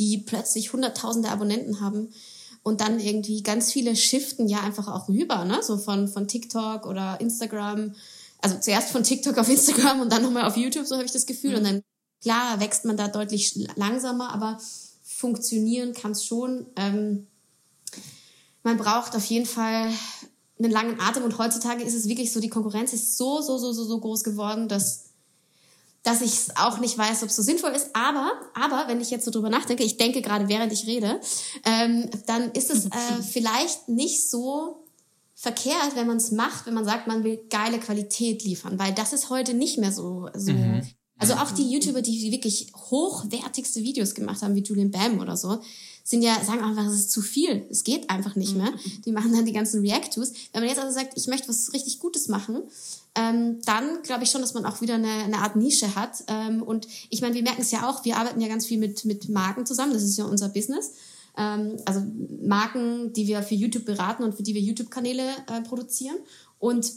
die plötzlich hunderttausende Abonnenten haben und dann irgendwie ganz viele shiften ja einfach auch rüber, ne? So von, von TikTok oder Instagram. Also zuerst von TikTok auf Instagram und dann nochmal auf YouTube, so habe ich das Gefühl. Mhm. Und dann, klar, wächst man da deutlich langsamer, aber funktionieren kann es schon. Ähm, man braucht auf jeden Fall einen langen Atem und heutzutage ist es wirklich so, die Konkurrenz ist so, so, so, so, so groß geworden, dass, dass ich auch nicht weiß, ob es so sinnvoll ist. Aber, aber, wenn ich jetzt so drüber nachdenke, ich denke gerade während ich rede, ähm, dann ist es äh, vielleicht nicht so verkehrt, wenn man es macht, wenn man sagt, man will geile Qualität liefern, weil das ist heute nicht mehr so, so mhm. Also auch die YouTuber, die wirklich hochwertigste Videos gemacht haben, wie Julian Bam oder so, sind ja, sagen einfach, es ist zu viel. Es geht einfach nicht mehr. Mhm. Die machen dann die ganzen React-Tos. Wenn man jetzt also sagt, ich möchte was richtig Gutes machen, ähm, dann glaube ich schon, dass man auch wieder eine, eine Art Nische hat. Ähm, und ich meine, wir merken es ja auch, wir arbeiten ja ganz viel mit, mit Marken zusammen, das ist ja unser Business. Ähm, also Marken, die wir für YouTube beraten und für die wir YouTube-Kanäle äh, produzieren. Und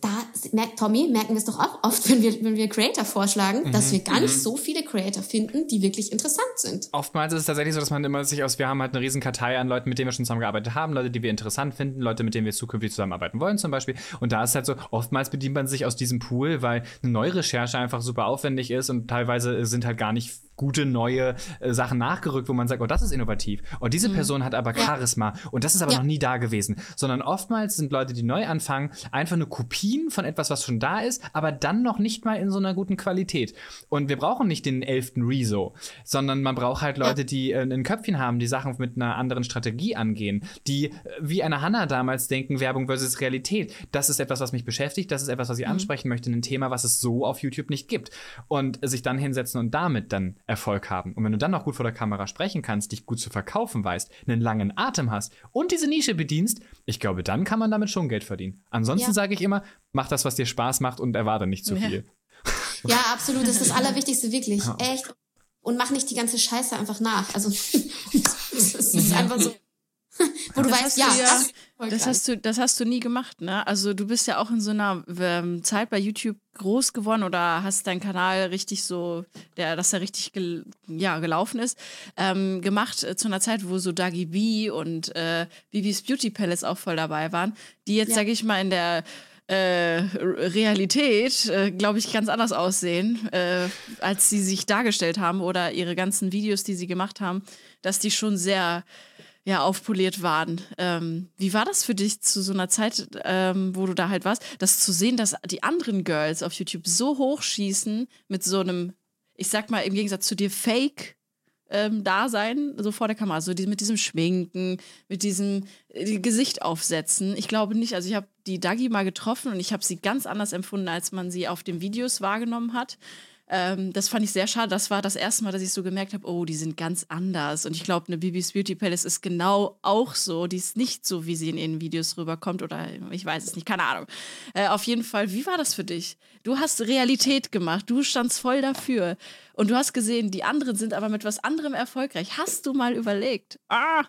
da merkt Tommy, merken wir es doch auch oft, wenn wir, wenn wir Creator vorschlagen, mhm. dass wir gar nicht mhm. so viele Creator finden, die wirklich interessant sind. Oftmals ist es tatsächlich so, dass man immer sich aus, wir haben halt eine riesen Kartei an Leuten, mit denen wir schon zusammengearbeitet haben, Leute, die wir interessant finden, Leute, mit denen wir zukünftig zusammenarbeiten wollen zum Beispiel. Und da ist halt so, oftmals bedient man sich aus diesem Pool, weil eine neue Recherche einfach super aufwendig ist und teilweise sind halt gar nicht gute neue äh, Sachen nachgerückt, wo man sagt, oh, das ist innovativ. Und diese mhm. Person hat aber Charisma und das ist aber noch nie da gewesen. Sondern oftmals sind Leute, die neu anfangen, einfach nur Kopien von etwas, was schon da ist, aber dann noch nicht mal in so einer guten Qualität. Und wir brauchen nicht den elften Rezo, sondern man braucht halt Leute, die äh, ein Köpfchen haben, die Sachen mit einer anderen Strategie angehen, die äh, wie eine Hanna damals denken, Werbung versus Realität. Das ist etwas, was mich beschäftigt, das ist etwas, was ich mhm. ansprechen möchte, ein Thema, was es so auf YouTube nicht gibt. Und sich dann hinsetzen und damit dann Erfolg haben. Und wenn du dann noch gut vor der Kamera sprechen kannst, dich gut zu verkaufen weißt, einen langen Atem hast und diese Nische bedienst, ich glaube, dann kann man damit schon Geld verdienen. Ansonsten ja. sage ich immer, mach das, was dir Spaß macht und erwarte nicht zu ja. viel. Ja, absolut. Das ist das Allerwichtigste, wirklich. Ja. Echt. Und mach nicht die ganze Scheiße einfach nach. Also, es ist einfach so. Wo du das weißt, ja, ja das, das hast du, das hast du nie gemacht, ne? Also du bist ja auch in so einer ähm, Zeit bei YouTube groß geworden oder hast deinen Kanal richtig so, der, dass er richtig gel ja, gelaufen ist, ähm, gemacht äh, zu einer Zeit, wo so Dagi B und äh, Bibis Beauty Palace auch voll dabei waren, die jetzt, ja. sag ich mal, in der äh, Realität, äh, glaube ich, ganz anders aussehen, äh, als sie sich dargestellt haben oder ihre ganzen Videos, die sie gemacht haben, dass die schon sehr ja, aufpoliert waren. Ähm, wie war das für dich zu so einer Zeit, ähm, wo du da halt warst, das zu sehen, dass die anderen Girls auf YouTube so hochschießen mit so einem, ich sag mal im Gegensatz zu dir, Fake ähm, Dasein, so vor der Kamera, so die, mit diesem Schminken, mit diesem äh, Gesicht aufsetzen. Ich glaube nicht, also ich habe die Dagi mal getroffen und ich habe sie ganz anders empfunden, als man sie auf den Videos wahrgenommen hat. Ähm, das fand ich sehr schade. Das war das erste Mal, dass ich so gemerkt habe, oh, die sind ganz anders. Und ich glaube, eine Bibis Beauty Palace ist genau auch so. Die ist nicht so, wie sie in ihren Videos rüberkommt. Oder ich weiß es nicht, keine Ahnung. Äh, auf jeden Fall, wie war das für dich? Du hast Realität gemacht. Du standst voll dafür. Und du hast gesehen, die anderen sind aber mit was anderem erfolgreich. Hast du mal überlegt, ah,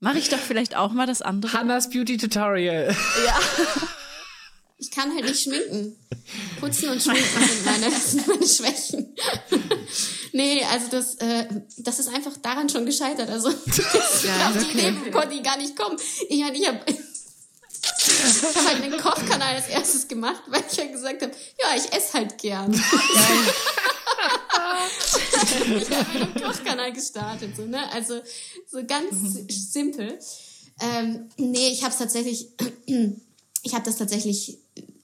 mache ich doch vielleicht auch mal das andere? Hannas Beauty Tutorial. Ja. Ich kann halt nicht schminken. Putzen und schminken sind meine, sind meine Schwächen. nee, also das, äh, das ist einfach daran schon gescheitert. Also ja, auf die Idee konnte ich gar nicht kommen. Ich meine, ich habe ich hab halt einen Kochkanal als erstes gemacht, weil ich ja gesagt habe, ja, ich esse halt gern. ich habe einen Kochkanal gestartet, so, ne? Also so ganz mhm. simpel. Ähm, nee, ich habe es tatsächlich ich habe das tatsächlich,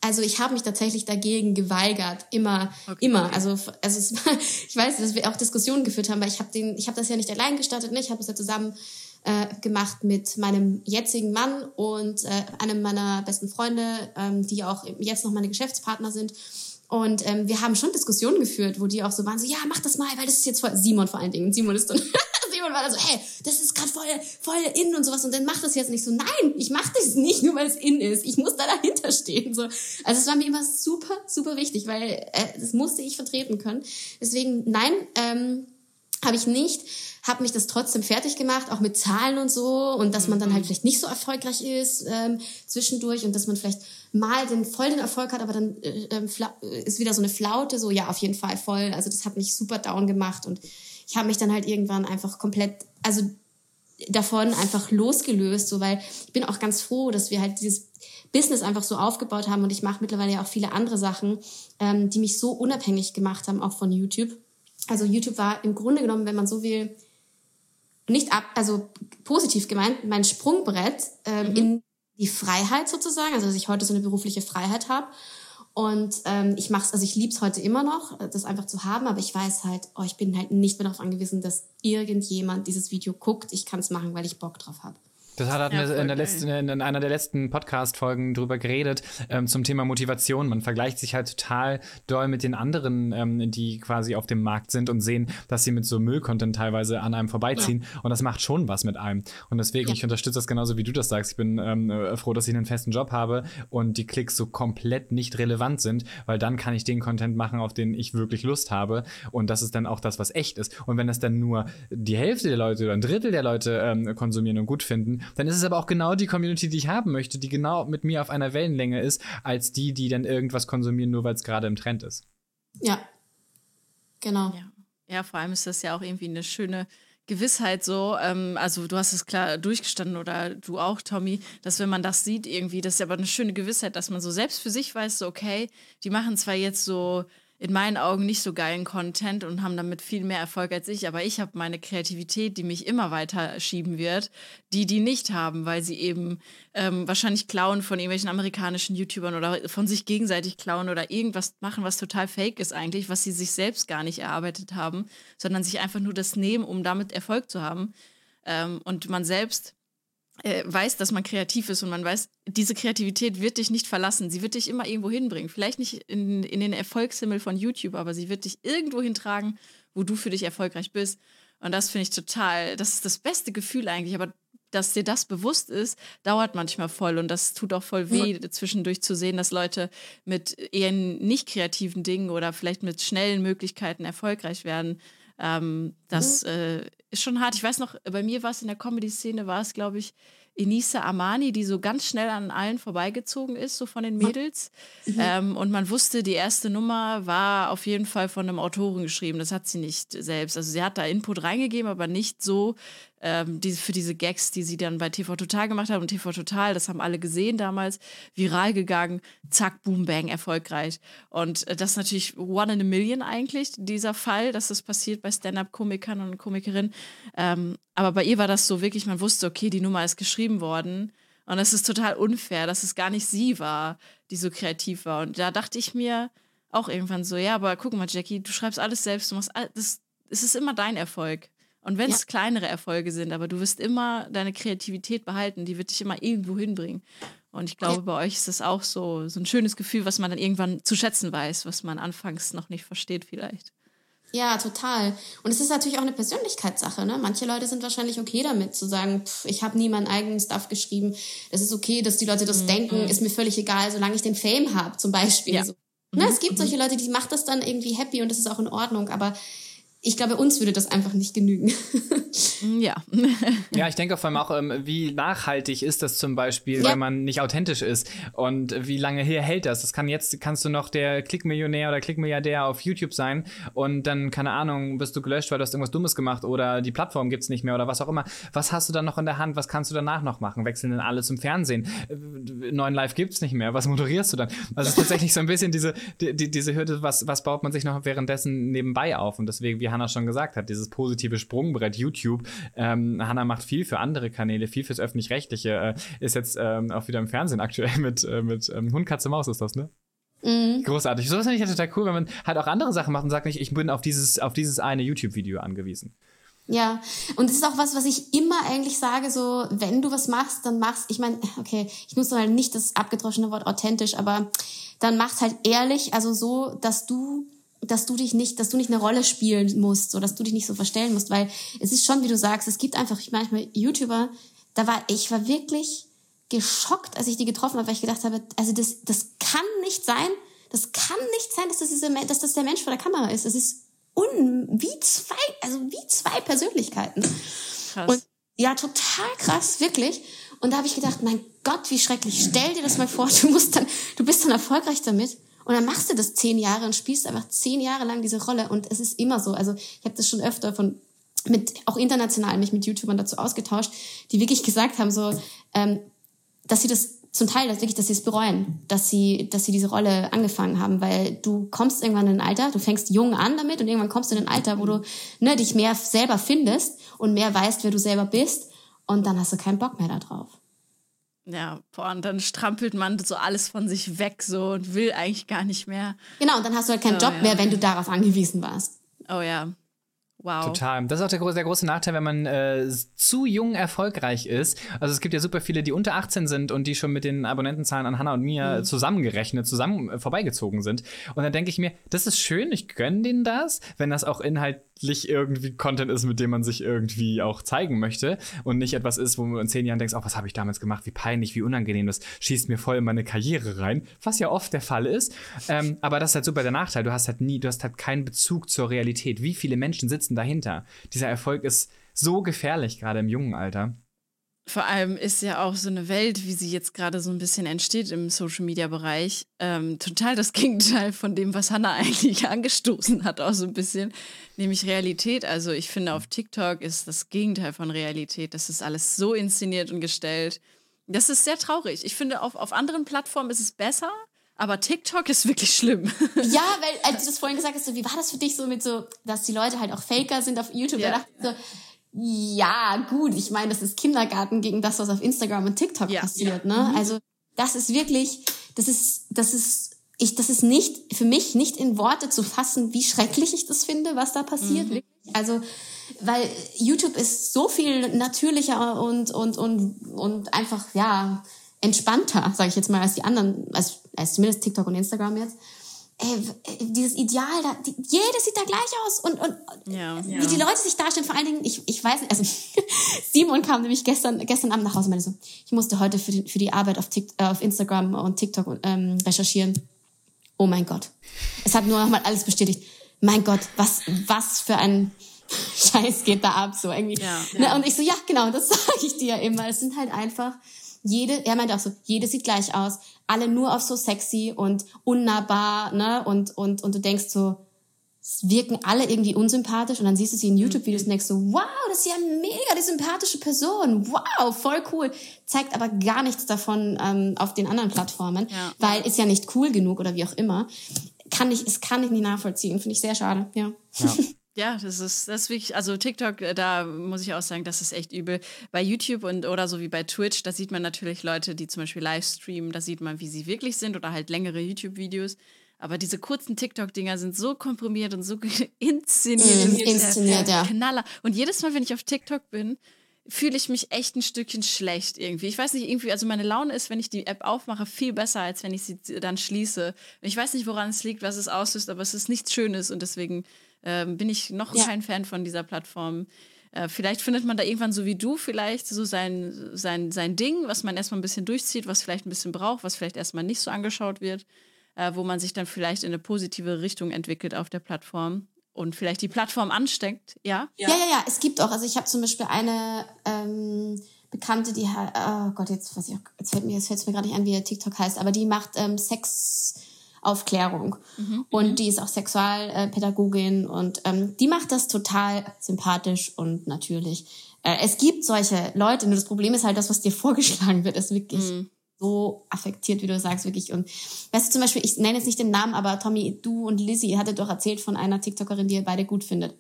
also ich habe mich tatsächlich dagegen geweigert, immer, okay. immer. Also, also es war, ich weiß, dass wir auch Diskussionen geführt haben, weil ich habe den, ich habe das ja nicht allein gestartet, ne? ich habe das ja zusammen äh, gemacht mit meinem jetzigen Mann und äh, einem meiner besten Freunde, ähm, die auch jetzt noch meine Geschäftspartner sind. Und ähm, wir haben schon Diskussionen geführt, wo die auch so waren, so, ja, mach das mal, weil das ist jetzt voll, Simon vor allen Dingen. Simon ist dann, Simon war dann so, hey, das ist gerade voll, voll in und sowas und dann mach das jetzt nicht so. Nein, ich mach das nicht, nur weil es in ist. Ich muss da dahinter stehen. So. Also es war mir immer super, super wichtig, weil äh, das musste ich vertreten können. Deswegen, nein, ähm, Habe ich nicht, habe mich das trotzdem fertig gemacht, auch mit Zahlen und so und dass man dann halt vielleicht nicht so erfolgreich ist ähm, zwischendurch und dass man vielleicht mal den voll den Erfolg hat, aber dann äh, ähm, ist wieder so eine Flaute, so ja, auf jeden Fall voll. Also das hat mich super down gemacht und ich habe mich dann halt irgendwann einfach komplett, also davon einfach losgelöst, so weil ich bin auch ganz froh, dass wir halt dieses Business einfach so aufgebaut haben und ich mache mittlerweile ja auch viele andere Sachen, ähm, die mich so unabhängig gemacht haben, auch von YouTube. Also YouTube war im Grunde genommen, wenn man so will, nicht ab, also positiv gemeint, mein Sprungbrett ähm, mhm. in die Freiheit sozusagen, also dass ich heute so eine berufliche Freiheit habe und ähm, ich mache es, also ich liebe es heute immer noch, das einfach zu haben, aber ich weiß halt, oh, ich bin halt nicht mehr darauf angewiesen, dass irgendjemand dieses Video guckt. Ich kann es machen, weil ich Bock drauf habe. Das hat ja, in, der letzten, in einer der letzten Podcast-Folgen drüber geredet, ähm, zum Thema Motivation. Man vergleicht sich halt total doll mit den anderen, ähm, die quasi auf dem Markt sind und sehen, dass sie mit so Müllcontent teilweise an einem vorbeiziehen. Ja. Und das macht schon was mit einem. Und deswegen, ja. ich unterstütze das genauso, wie du das sagst. Ich bin ähm, äh, froh, dass ich einen festen Job habe und die Klicks so komplett nicht relevant sind, weil dann kann ich den Content machen, auf den ich wirklich Lust habe. Und das ist dann auch das, was echt ist. Und wenn das dann nur die Hälfte der Leute oder ein Drittel der Leute ähm, konsumieren und gut finden, dann ist es aber auch genau die Community, die ich haben möchte, die genau mit mir auf einer Wellenlänge ist, als die, die dann irgendwas konsumieren, nur weil es gerade im Trend ist. Ja, genau. Ja. ja, vor allem ist das ja auch irgendwie eine schöne Gewissheit so, ähm, also du hast es klar durchgestanden oder du auch, Tommy, dass wenn man das sieht irgendwie, das ist aber eine schöne Gewissheit, dass man so selbst für sich weiß, so okay, die machen zwar jetzt so in meinen Augen nicht so geilen Content und haben damit viel mehr Erfolg als ich, aber ich habe meine Kreativität, die mich immer weiter schieben wird, die die nicht haben, weil sie eben ähm, wahrscheinlich klauen von irgendwelchen amerikanischen YouTubern oder von sich gegenseitig klauen oder irgendwas machen, was total fake ist eigentlich, was sie sich selbst gar nicht erarbeitet haben, sondern sich einfach nur das nehmen, um damit Erfolg zu haben. Ähm, und man selbst weiß, dass man kreativ ist und man weiß, diese Kreativität wird dich nicht verlassen. Sie wird dich immer irgendwo hinbringen. Vielleicht nicht in, in den Erfolgshimmel von YouTube, aber sie wird dich irgendwo hintragen, wo du für dich erfolgreich bist. Und das finde ich total, das ist das beste Gefühl eigentlich. Aber dass dir das bewusst ist, dauert manchmal voll und das tut auch voll weh, zwischendurch zu sehen, dass Leute mit eher nicht kreativen Dingen oder vielleicht mit schnellen Möglichkeiten erfolgreich werden. Ähm, das mhm. äh, ist schon hart. Ich weiß noch, bei mir war es in der Comedy-Szene, war es, glaube ich, Enisa Amani, die so ganz schnell an allen vorbeigezogen ist, so von den Mädels. Mhm. Ähm, und man wusste, die erste Nummer war auf jeden Fall von einem Autoren geschrieben. Das hat sie nicht selbst. Also sie hat da Input reingegeben, aber nicht so, ähm, die, für diese Gags, die sie dann bei TV Total gemacht haben. Und TV Total, das haben alle gesehen damals, viral gegangen, zack, boom, bang, erfolgreich. Und äh, das ist natürlich one in a million eigentlich, dieser Fall, dass das passiert bei Stand-Up-Komikern und Komikerinnen. Ähm, aber bei ihr war das so wirklich, man wusste, okay, die Nummer ist geschrieben worden. Und es ist total unfair, dass es gar nicht sie war, die so kreativ war. Und da dachte ich mir auch irgendwann so, ja, aber guck mal, Jackie, du schreibst alles selbst, du machst alles, das, es ist immer dein Erfolg. Und wenn es ja. kleinere Erfolge sind, aber du wirst immer deine Kreativität behalten, die wird dich immer irgendwo hinbringen. Und ich glaube, bei euch ist es auch so, so ein schönes Gefühl, was man dann irgendwann zu schätzen weiß, was man anfangs noch nicht versteht vielleicht. Ja, total. Und es ist natürlich auch eine Persönlichkeitssache. Ne? Manche Leute sind wahrscheinlich okay damit, zu sagen, pff, ich habe nie meinen eigenen Stuff geschrieben. Das ist okay, dass die Leute das mhm. denken, ist mir völlig egal, solange ich den Fame habe, zum Beispiel. Ja. So. Ne? Es gibt mhm. solche Leute, die macht das dann irgendwie happy und das ist auch in Ordnung. Aber ich glaube, uns würde das einfach nicht genügen. ja. ja, ich denke vor allem auch, ähm, wie nachhaltig ist das zum Beispiel, ja. wenn man nicht authentisch ist und wie lange hier hält das? Das kann jetzt, kannst du noch der Klickmillionär oder Klickmilliardär auf YouTube sein und dann, keine Ahnung, bist du gelöscht, weil du hast irgendwas Dummes gemacht oder die Plattform gibt's nicht mehr oder was auch immer. Was hast du dann noch in der Hand? Was kannst du danach noch machen? Wechseln denn alle zum Fernsehen? Äh, neuen Live gibt's nicht mehr. Was moderierst du dann? Also es ist tatsächlich so ein bisschen diese, die, die, diese Hürde, was, was baut man sich noch währenddessen nebenbei auf? Und deswegen, wir Hannah schon gesagt hat, dieses positive Sprungbrett YouTube. Ähm, Hannah macht viel für andere Kanäle, viel fürs Öffentlich-Rechtliche, äh, ist jetzt ähm, auch wieder im Fernsehen aktuell mit, äh, mit ähm, Hund, Katze, Maus ist das, ne? Mhm. Großartig. So ist finde ich total cool, wenn man halt auch andere Sachen macht und sagt nicht, ich bin auf dieses, auf dieses eine YouTube-Video angewiesen. Ja, und das ist auch was, was ich immer eigentlich sage, so, wenn du was machst, dann machst, ich meine, okay, ich nutze halt nicht das abgedroschene Wort authentisch, aber dann mach's halt ehrlich, also so, dass du dass du dich nicht, dass du nicht eine Rolle spielen musst, so dass du dich nicht so verstellen musst, weil es ist schon, wie du sagst, es gibt einfach manchmal YouTuber, da war ich war wirklich geschockt, als ich die getroffen habe, weil ich gedacht habe, also das das kann nicht sein, das kann nicht sein, dass das, diese, dass das der Mensch vor der Kamera ist. Das ist un wie zwei, also wie zwei Persönlichkeiten. Krass. Und ja, total krass, wirklich. Und da habe ich gedacht, mein Gott, wie schrecklich. Stell dir das mal vor, du musst dann, du bist dann erfolgreich damit. Und dann machst du das zehn Jahre und spielst einfach zehn Jahre lang diese Rolle. Und es ist immer so. Also ich habe das schon öfter von mit auch international mich mit YouTubern dazu ausgetauscht, die wirklich gesagt haben so, ähm, dass sie das zum Teil dass wirklich, dass sie es bereuen, dass sie, dass sie diese Rolle angefangen haben, weil du kommst irgendwann in ein Alter, du fängst jung an damit und irgendwann kommst du in ein Alter, wo du ne, dich mehr selber findest und mehr weißt, wer du selber bist und dann hast du keinen Bock mehr darauf. Ja, boah, und dann strampelt man so alles von sich weg so und will eigentlich gar nicht mehr. Genau, und dann hast du halt keinen Oh, Job ja. mehr, wenn du darauf angewiesen warst. Oh ja. Wow. Total. Das ist auch der, große- der große Nachteil, wenn man äh, zu jung erfolgreich ist. Also es gibt ja super viele, die unter 18 sind und die schon mit den Abonnentenzahlen an Hannah und mir Mhm. zusammengerechnet, zusammen äh, vorbeigezogen sind. Und dann denke ich mir, das ist schön, ich gönne denen das, wenn das auch inhaltlich irgendwie Content ist, mit dem man sich irgendwie auch zeigen möchte und nicht etwas ist, wo du in zehn Jahren denkst, oh, was habe ich damals gemacht, wie peinlich, wie unangenehm, das schießt mir voll in meine Karriere rein, was ja oft der Fall ist. Ähm, aber das ist halt super der Nachteil, du hast halt nie, du hast halt keinen Bezug zur Realität. Wie viele Menschen sitzen dahinter? Dieser Erfolg ist so gefährlich, gerade im jungen Alter. Vor allem ist ja auch so eine Welt, wie sie jetzt gerade so ein bisschen entsteht im Social Media Bereich, ähm, total das Gegenteil von dem, was Hannah eigentlich angestoßen hat, auch so ein bisschen, nämlich Realität. Also ich finde, auf TikTok ist das Gegenteil von Realität. Das ist alles so inszeniert und gestellt. Das ist sehr traurig. Ich finde, auf, auf anderen Plattformen ist es besser, aber TikTok ist wirklich schlimm. Ja, weil, als du das vorhin gesagt hast, so, wie war das für dich so mit so, dass die Leute halt auch Faker sind auf YouTube? Ja. Da dachte ich so, ja, gut, ich meine, das ist Kindergarten gegen das, was auf Instagram und TikTok Ja. passiert, ne? Also, das ist wirklich, das ist, das ist, ich, das ist nicht, für mich nicht in Worte zu fassen, wie schrecklich ich das finde, was da passiert. Wirklich. Also, weil YouTube ist so viel natürlicher und, und, und, und einfach, ja, entspannter, sage ich jetzt mal, als die anderen, als, als zumindest TikTok und Instagram jetzt. Ey, w- dieses Ideal, da, die, jede sieht da gleich aus und, und Ja. wie die Leute sich darstellen, vor allen Dingen, ich, ich weiß nicht, also Simon kam nämlich gestern, gestern Abend nach Hause und meinte so, ich musste heute für die, für die Arbeit auf, Tik, äh, auf Instagram und TikTok ähm, recherchieren. Oh mein Gott. Es hat nur nochmal alles bestätigt. Mein Gott, was, was für ein Scheiß geht da ab, so irgendwie. Ja. Ne, und ich so, ja, genau, das sage ich dir ja immer. Es sind halt einfach, jede, er meinte auch so, jede sieht gleich aus, alle nur auf so sexy und unnahbar, ne, und, und, und du denkst so, es wirken alle irgendwie unsympathisch und dann siehst du sie in YouTube-Videos und denkst so, wow, das ist ja mega die sympathische Person, wow, voll cool. Zeigt aber gar nichts davon ähm, auf den anderen Plattformen, Ja. weil ist ja nicht cool genug oder wie auch immer. Kann ich, es kann ich nicht nachvollziehen, finde ich sehr schade, ja. Ja, das ist, das ist wirklich, also TikTok, äh, da muss ich auch sagen, das ist echt übel. Bei YouTube und oder so wie bei Twitch, da sieht man natürlich Leute, die zum Beispiel live streamen, da sieht man, wie sie wirklich sind oder halt längere YouTube-Videos. Aber diese kurzen TikTok-Dinger sind so komprimiert und so inszeniert. Mm, inszeniert, ja. Knaller. Und jedes Mal, wenn ich auf TikTok bin, fühle ich mich echt ein Stückchen schlecht irgendwie. Ich weiß nicht, irgendwie, also meine Laune ist, wenn ich die App aufmache, viel besser, als wenn ich sie dann schließe. Ich weiß nicht, woran es liegt, was es auslöst, aber es ist nichts Schönes und deswegen ähm, bin ich noch Ja. kein Fan von dieser Plattform. Äh, vielleicht findet man da irgendwann so wie du vielleicht so sein, sein, sein Ding, was man erstmal ein bisschen durchzieht, was vielleicht ein bisschen braucht, was vielleicht erstmal nicht so angeschaut wird, äh, wo man sich dann vielleicht in eine positive Richtung entwickelt auf der Plattform und vielleicht die Plattform ansteckt, ja? Ja, ja, ja, es gibt auch. Also ich habe zum Beispiel eine ähm, Bekannte, die hat, oh Gott, jetzt weiß ich auch, jetzt fällt mir, jetzt fällt mir gerade nicht an, wie der TikTok heißt, aber die macht ähm, Sexaufklärung und die ist auch Sexualpädagogin und ähm, die macht das total sympathisch und natürlich. Äh, es gibt solche Leute, nur das Problem ist halt, das, was dir vorgeschlagen wird, ist wirklich so affektiert, wie du sagst, wirklich. Und weißt du, zum Beispiel, ich nenne jetzt nicht den Namen, aber Tommy, du und Lizzie, ihr hattet doch erzählt von einer TikTokerin, die ihr beide gut findet.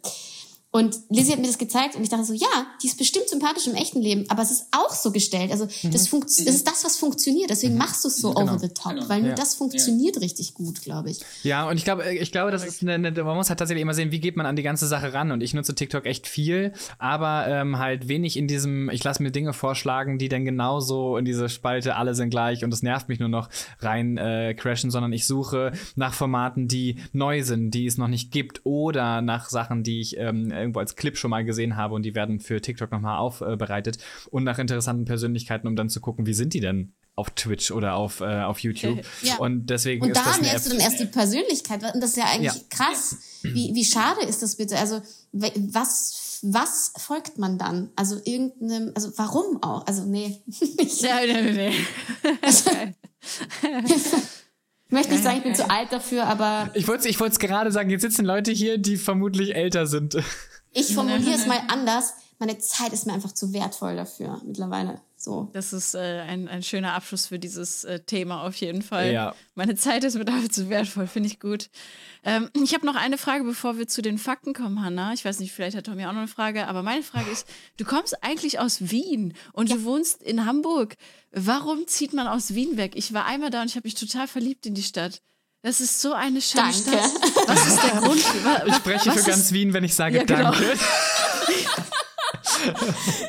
Und Lizzie hat mir das gezeigt und ich dachte so, ja, die ist bestimmt sympathisch im echten Leben, aber es ist auch so gestellt. Also das, funkt, das ist das, was funktioniert. Deswegen machst du es so over the top, weil nur Ja. das funktioniert richtig gut, glaube ich. Ja, und ich glaube, ich glaube, das ist eine, eine, man muss halt tatsächlich immer sehen, wie geht man an die ganze Sache ran. Und ich nutze TikTok echt viel, aber ähm, halt wenig in diesem, ich lasse mir Dinge vorschlagen, die dann genauso in diese Spalte, alle sind gleich und das nervt mich nur noch rein äh, crashen, sondern ich suche nach Formaten, die neu sind, die es noch nicht gibt oder nach Sachen, die ich ähm, irgendwo als Clip schon mal gesehen habe und die werden für TikTok nochmal aufbereitet und nach interessanten Persönlichkeiten, um dann zu gucken, wie sind die denn auf Twitch oder auf, äh, auf YouTube. Ja. Und deswegen Und ist da das merkst du dann erst die Persönlichkeit. Und das ist ja eigentlich Ja. krass. Wie, wie schade ist das bitte? Also, was, was folgt man dann? Also, irgendeinem, also, warum auch? Also, nee. Ich Ja, nee, nee, nee. möchte nicht sagen, ich bin zu alt dafür, aber Ich wollte ich es gerade sagen, jetzt sitzen Leute hier, die vermutlich älter sind. Ich formuliere es mal anders. Meine Zeit ist mir einfach zu wertvoll dafür mittlerweile. So. Das ist äh, ein, ein schöner Abschluss für dieses äh, Thema auf jeden Fall. Ja. Meine Zeit ist mir dafür zu wertvoll, finde ich gut. Ähm, ich habe noch eine Frage, bevor wir zu den Fakten kommen, Hanna. Ich weiß nicht, vielleicht hat Tommy auch noch eine Frage, aber meine Frage ist, du kommst eigentlich aus Wien und du wohnst in Hamburg. Warum zieht man aus Wien weg? Ich war einmal da und ich habe mich total verliebt in die Stadt. Das ist so eine schöne Danke. Stadt. Was ist der Grund? Ich spreche für ganz Wien, wenn ich sage Ja, genau. Danke.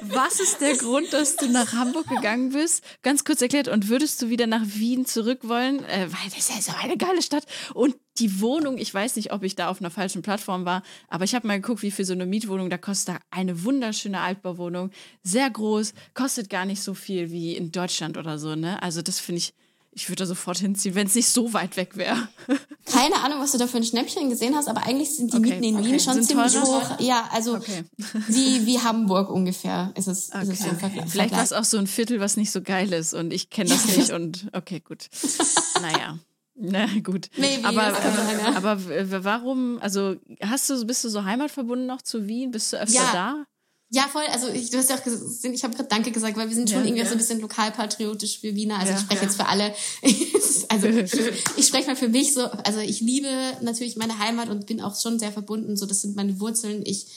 Was ist der Grund, dass du nach Hamburg gegangen bist? Ganz kurz erklärt. Und würdest du wieder nach Wien zurück wollen? Äh, weil das ist ja so eine geile Stadt. Und die Wohnung, ich weiß nicht, ob ich da auf einer falschen Plattform war, aber ich habe mal geguckt, wie für so eine Mietwohnung, da kostet eine wunderschöne Altbauwohnung. Sehr groß, kostet gar nicht so viel wie in Deutschland oder so, ne? Also das finde ich, ich würde da sofort hinziehen, wenn es nicht so weit weg wäre. Keine Ahnung, was du da für ein Schnäppchen gesehen hast, aber eigentlich sind die Okay, Mieten in Wien okay. schon Sind ziemlich teurer? hoch. Ja, also Okay. wie, wie Hamburg ungefähr ist es, ist es Okay, so im Vergleich. Vielleicht war es auch so ein Viertel, was nicht so geil ist und ich kenne das nicht und okay, gut. Naja. Na gut. Maybe, aber, ja. aber warum, also hast du, bist du so heimatverbunden noch zu Wien? Bist du öfter Ja. da? Ja, voll. Also ich, du hast ja auch gesehen, ich habe gerade Danke gesagt, weil wir sind schon Ja, irgendwie ja. so ein bisschen lokalpatriotisch für Wiener. Also Ja, ich spreche jetzt für alle. also ich spreche mal für mich so. Also ich liebe natürlich meine Heimat und bin auch schon sehr verbunden. So, das sind meine Wurzeln. Ich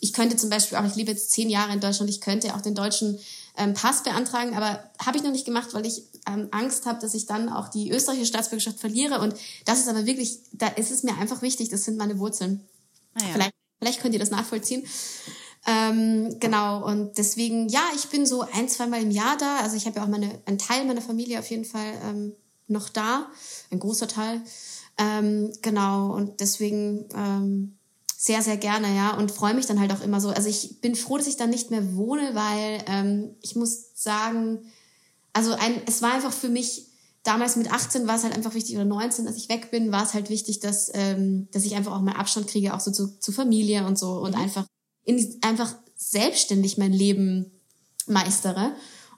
ich könnte zum Beispiel auch, ich lebe jetzt zehn Jahre in Deutschland, ich könnte auch den deutschen ähm, Pass beantragen, aber habe ich noch nicht gemacht, weil ich ähm, Angst habe, dass ich dann auch die österreichische Staatsbürgerschaft verliere. Und das ist aber wirklich, da ist es mir einfach wichtig, das sind meine Wurzeln. Naja. Vielleicht, vielleicht könnt ihr das nachvollziehen. Ähm, genau, und deswegen, ja, ich bin so ein, zweimal im Jahr da. Also ich habe ja auch meine, einen Teil meiner Familie auf jeden Fall ähm, noch da, ein großer Teil. Ähm, genau, und deswegen ähm, sehr, sehr gerne, ja, und freue mich dann halt auch immer so. Also ich bin froh, dass ich dann nicht mehr wohne, weil ähm, ich muss sagen, also ein, es war einfach für mich, damals mit 18 war es halt einfach wichtig, oder 19, als ich weg bin, war es halt wichtig, dass, ähm, dass ich einfach auch mal Abstand kriege, auch so zu, zu Familie und so und einfach, in, einfach selbstständig mein Leben meistere.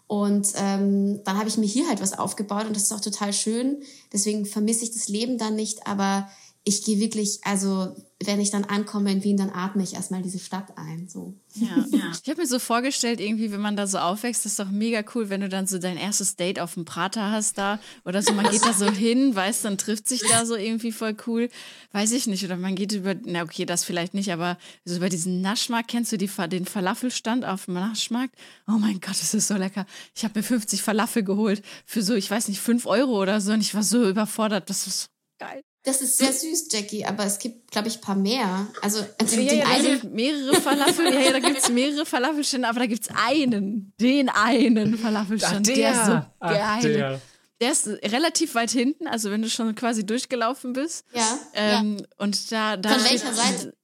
Und ähm, dann habe ich mir hier halt was aufgebaut und das ist auch total schön. Deswegen vermisse ich das Leben dann nicht, aber ich gehe wirklich, also wenn ich dann ankomme in Wien, dann atme ich erstmal diese Stadt ein. So. Ja. Ich habe mir so vorgestellt, irgendwie, wenn man da so aufwächst, ist doch mega cool, wenn du dann so dein erstes Date auf dem Prater hast da oder so, man geht da so hin, weißt, dann trifft sich da so irgendwie voll cool, weiß ich nicht, oder man geht über, na okay, das vielleicht nicht, aber so über diesen Naschmarkt, kennst du die, den Falafelstand auf dem Naschmarkt? Oh mein Gott, das ist so lecker. Ich habe mir 50 Falafel geholt für so, ich weiß nicht, 5 Euro oder so und ich war so überfordert, das ist so geil. Das ist sehr süß, Jackie, aber es gibt, glaube ich, paar mehr. Also, also Ja, den ja, einen, mehrere Falafel, ja, ja, da gibt's mehrere Falafelstände, aber da gibt's einen, den einen Falafelstand, der. ist so Ach, geil. der. Der ist relativ weit hinten, also wenn du schon quasi durchgelaufen bist. ja, Ähm, Und da, da Von welcher Seite?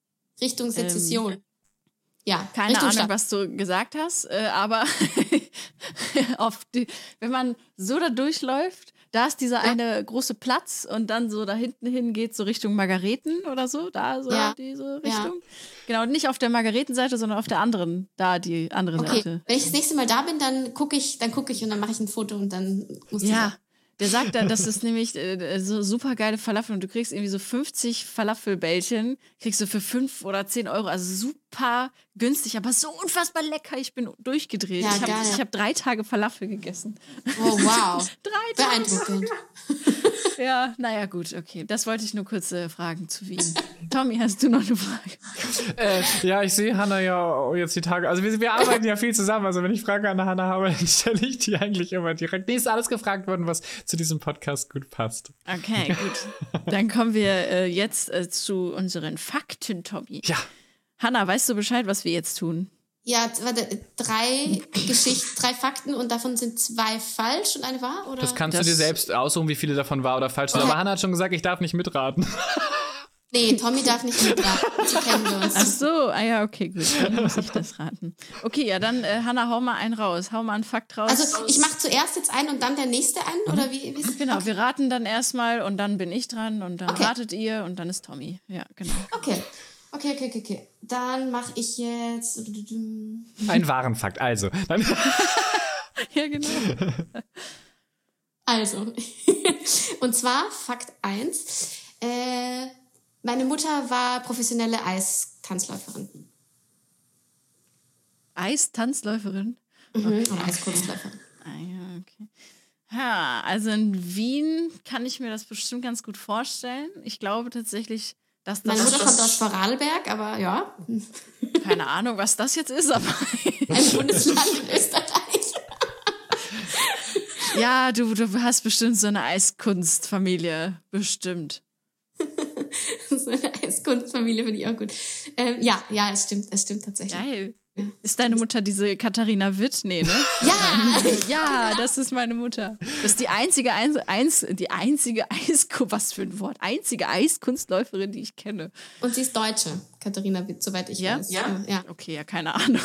Richtung Sezession. ja, Ähm, Keine Richtung Ahnung, Stadt. was du gesagt hast, äh, aber auf die, wenn man so da durchläuft, da ist dieser eine große Platz und dann so da hinten hin geht so Richtung Margareten oder so, da so Ja. diese Ja. Richtung. Genau, nicht auf der Margaretenseite, sondern auf der anderen, da die andere Okay, Seite. wenn ich das nächste Mal da bin, dann gucke ich, dann gucke ich und dann mache ich ein Foto und dann muss ich Ja, der sagt dann, das ist nämlich äh, so super geile Falafel und du kriegst irgendwie so 50 Falafelbällchen, kriegst du für 5 oder 10 Euro, also super günstig, aber so unfassbar lecker. Ich bin durchgedreht. Ja, ich habe hab drei Tage Falafel gegessen. Oh, wow. Drei Tage. Beeindruckend. Ja, naja, gut, okay. Das wollte ich nur kurz äh, fragen zu Wien. Tommy, hast du noch eine Frage? Äh, ja, ich sehe Hannah ja jetzt die Tage. Also wir, wir arbeiten ja viel zusammen. Also wenn ich Fragen an Hannah habe, dann stelle ich die eigentlich immer direkt. Nee, ist alles gefragt worden, was zu diesem Podcast gut passt. Okay, gut. Dann kommen wir äh, jetzt äh, zu unseren Fakten, Tommy. Ja. Hanna, weißt du Bescheid, was wir jetzt tun? Ja, warte, drei Geschichten, drei Fakten und davon sind zwei falsch und eine wahr, oder? Das kannst Das- du dir selbst aussuchen, wie viele davon wahr oder falsch sind. Okay. Aber Hannah hat schon gesagt, ich darf nicht mitraten. Nee, Tommy darf nicht mitraten. So kennen wir uns. Ach so, ah ja, okay, gut. Dann muss ich das raten. Okay, ja, dann, äh, Hanna, hau mal einen raus. Hau mal einen Fakt raus. Also ich mache zuerst jetzt einen und dann der nächste einen, oder wie? wie ist- genau, wir raten dann erstmal und dann bin ich dran und dann Okay. ratet ihr und dann ist Tommy. Ja, genau. Okay. Okay, okay, okay, okay. Dann mache ich jetzt. Ein wahren Fakt. Also, dann, Ja, genau. Also. Und zwar Fakt 1. Äh, meine Mutter war professionelle Eistanzläuferin. Eistanzläuferin. Mhm. Oder Eiskunstläuferin. Ah ja, okay. Ja, also in Wien kann ich mir das bestimmt ganz gut vorstellen. Ich glaube tatsächlich, dass das. Meine Mutter kommt aus Vorarlberg, aber ja, keine Ahnung, was das jetzt ist, aber. ein Bundesland in Österreich. ja, du, du hast bestimmt so eine Eiskunstfamilie. Bestimmt. so eine Eiskunstfamilie finde ich auch gut. Ähm, ja, ja, es stimmt, es stimmt tatsächlich. Geil. Ist deine Mutter diese Katharina Witt? Nee, ne? Ja, Ja, das ist meine Mutter. Das ist die einzige Eis, Eins, die einzige Eiskunst, was für ein Wort, einzige Eiskunstläuferin, die ich kenne. und sie ist Deutsche, Katharina Witt, soweit ich Ja? weiß. Ja? ja. Okay, ja, keine Ahnung.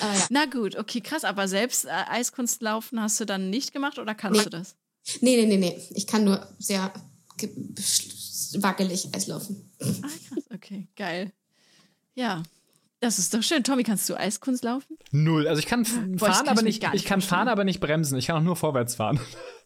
Aber ja. Na gut, okay, krass, aber selbst äh, Eiskunstlaufen hast du dann nicht gemacht oder kannst Nee. du das? Nee, nee, nee, nee. Ich kann nur sehr wackelig Eislaufen. Ah, krass, okay, geil. Ja, das ist doch schön. Tommy, kannst du Eiskunst laufen? null. Also ich kann kann fahren, ich aber mich nicht, nicht ich kann vorstellen. fahren, aber nicht bremsen. Ich kann auch nur vorwärts fahren.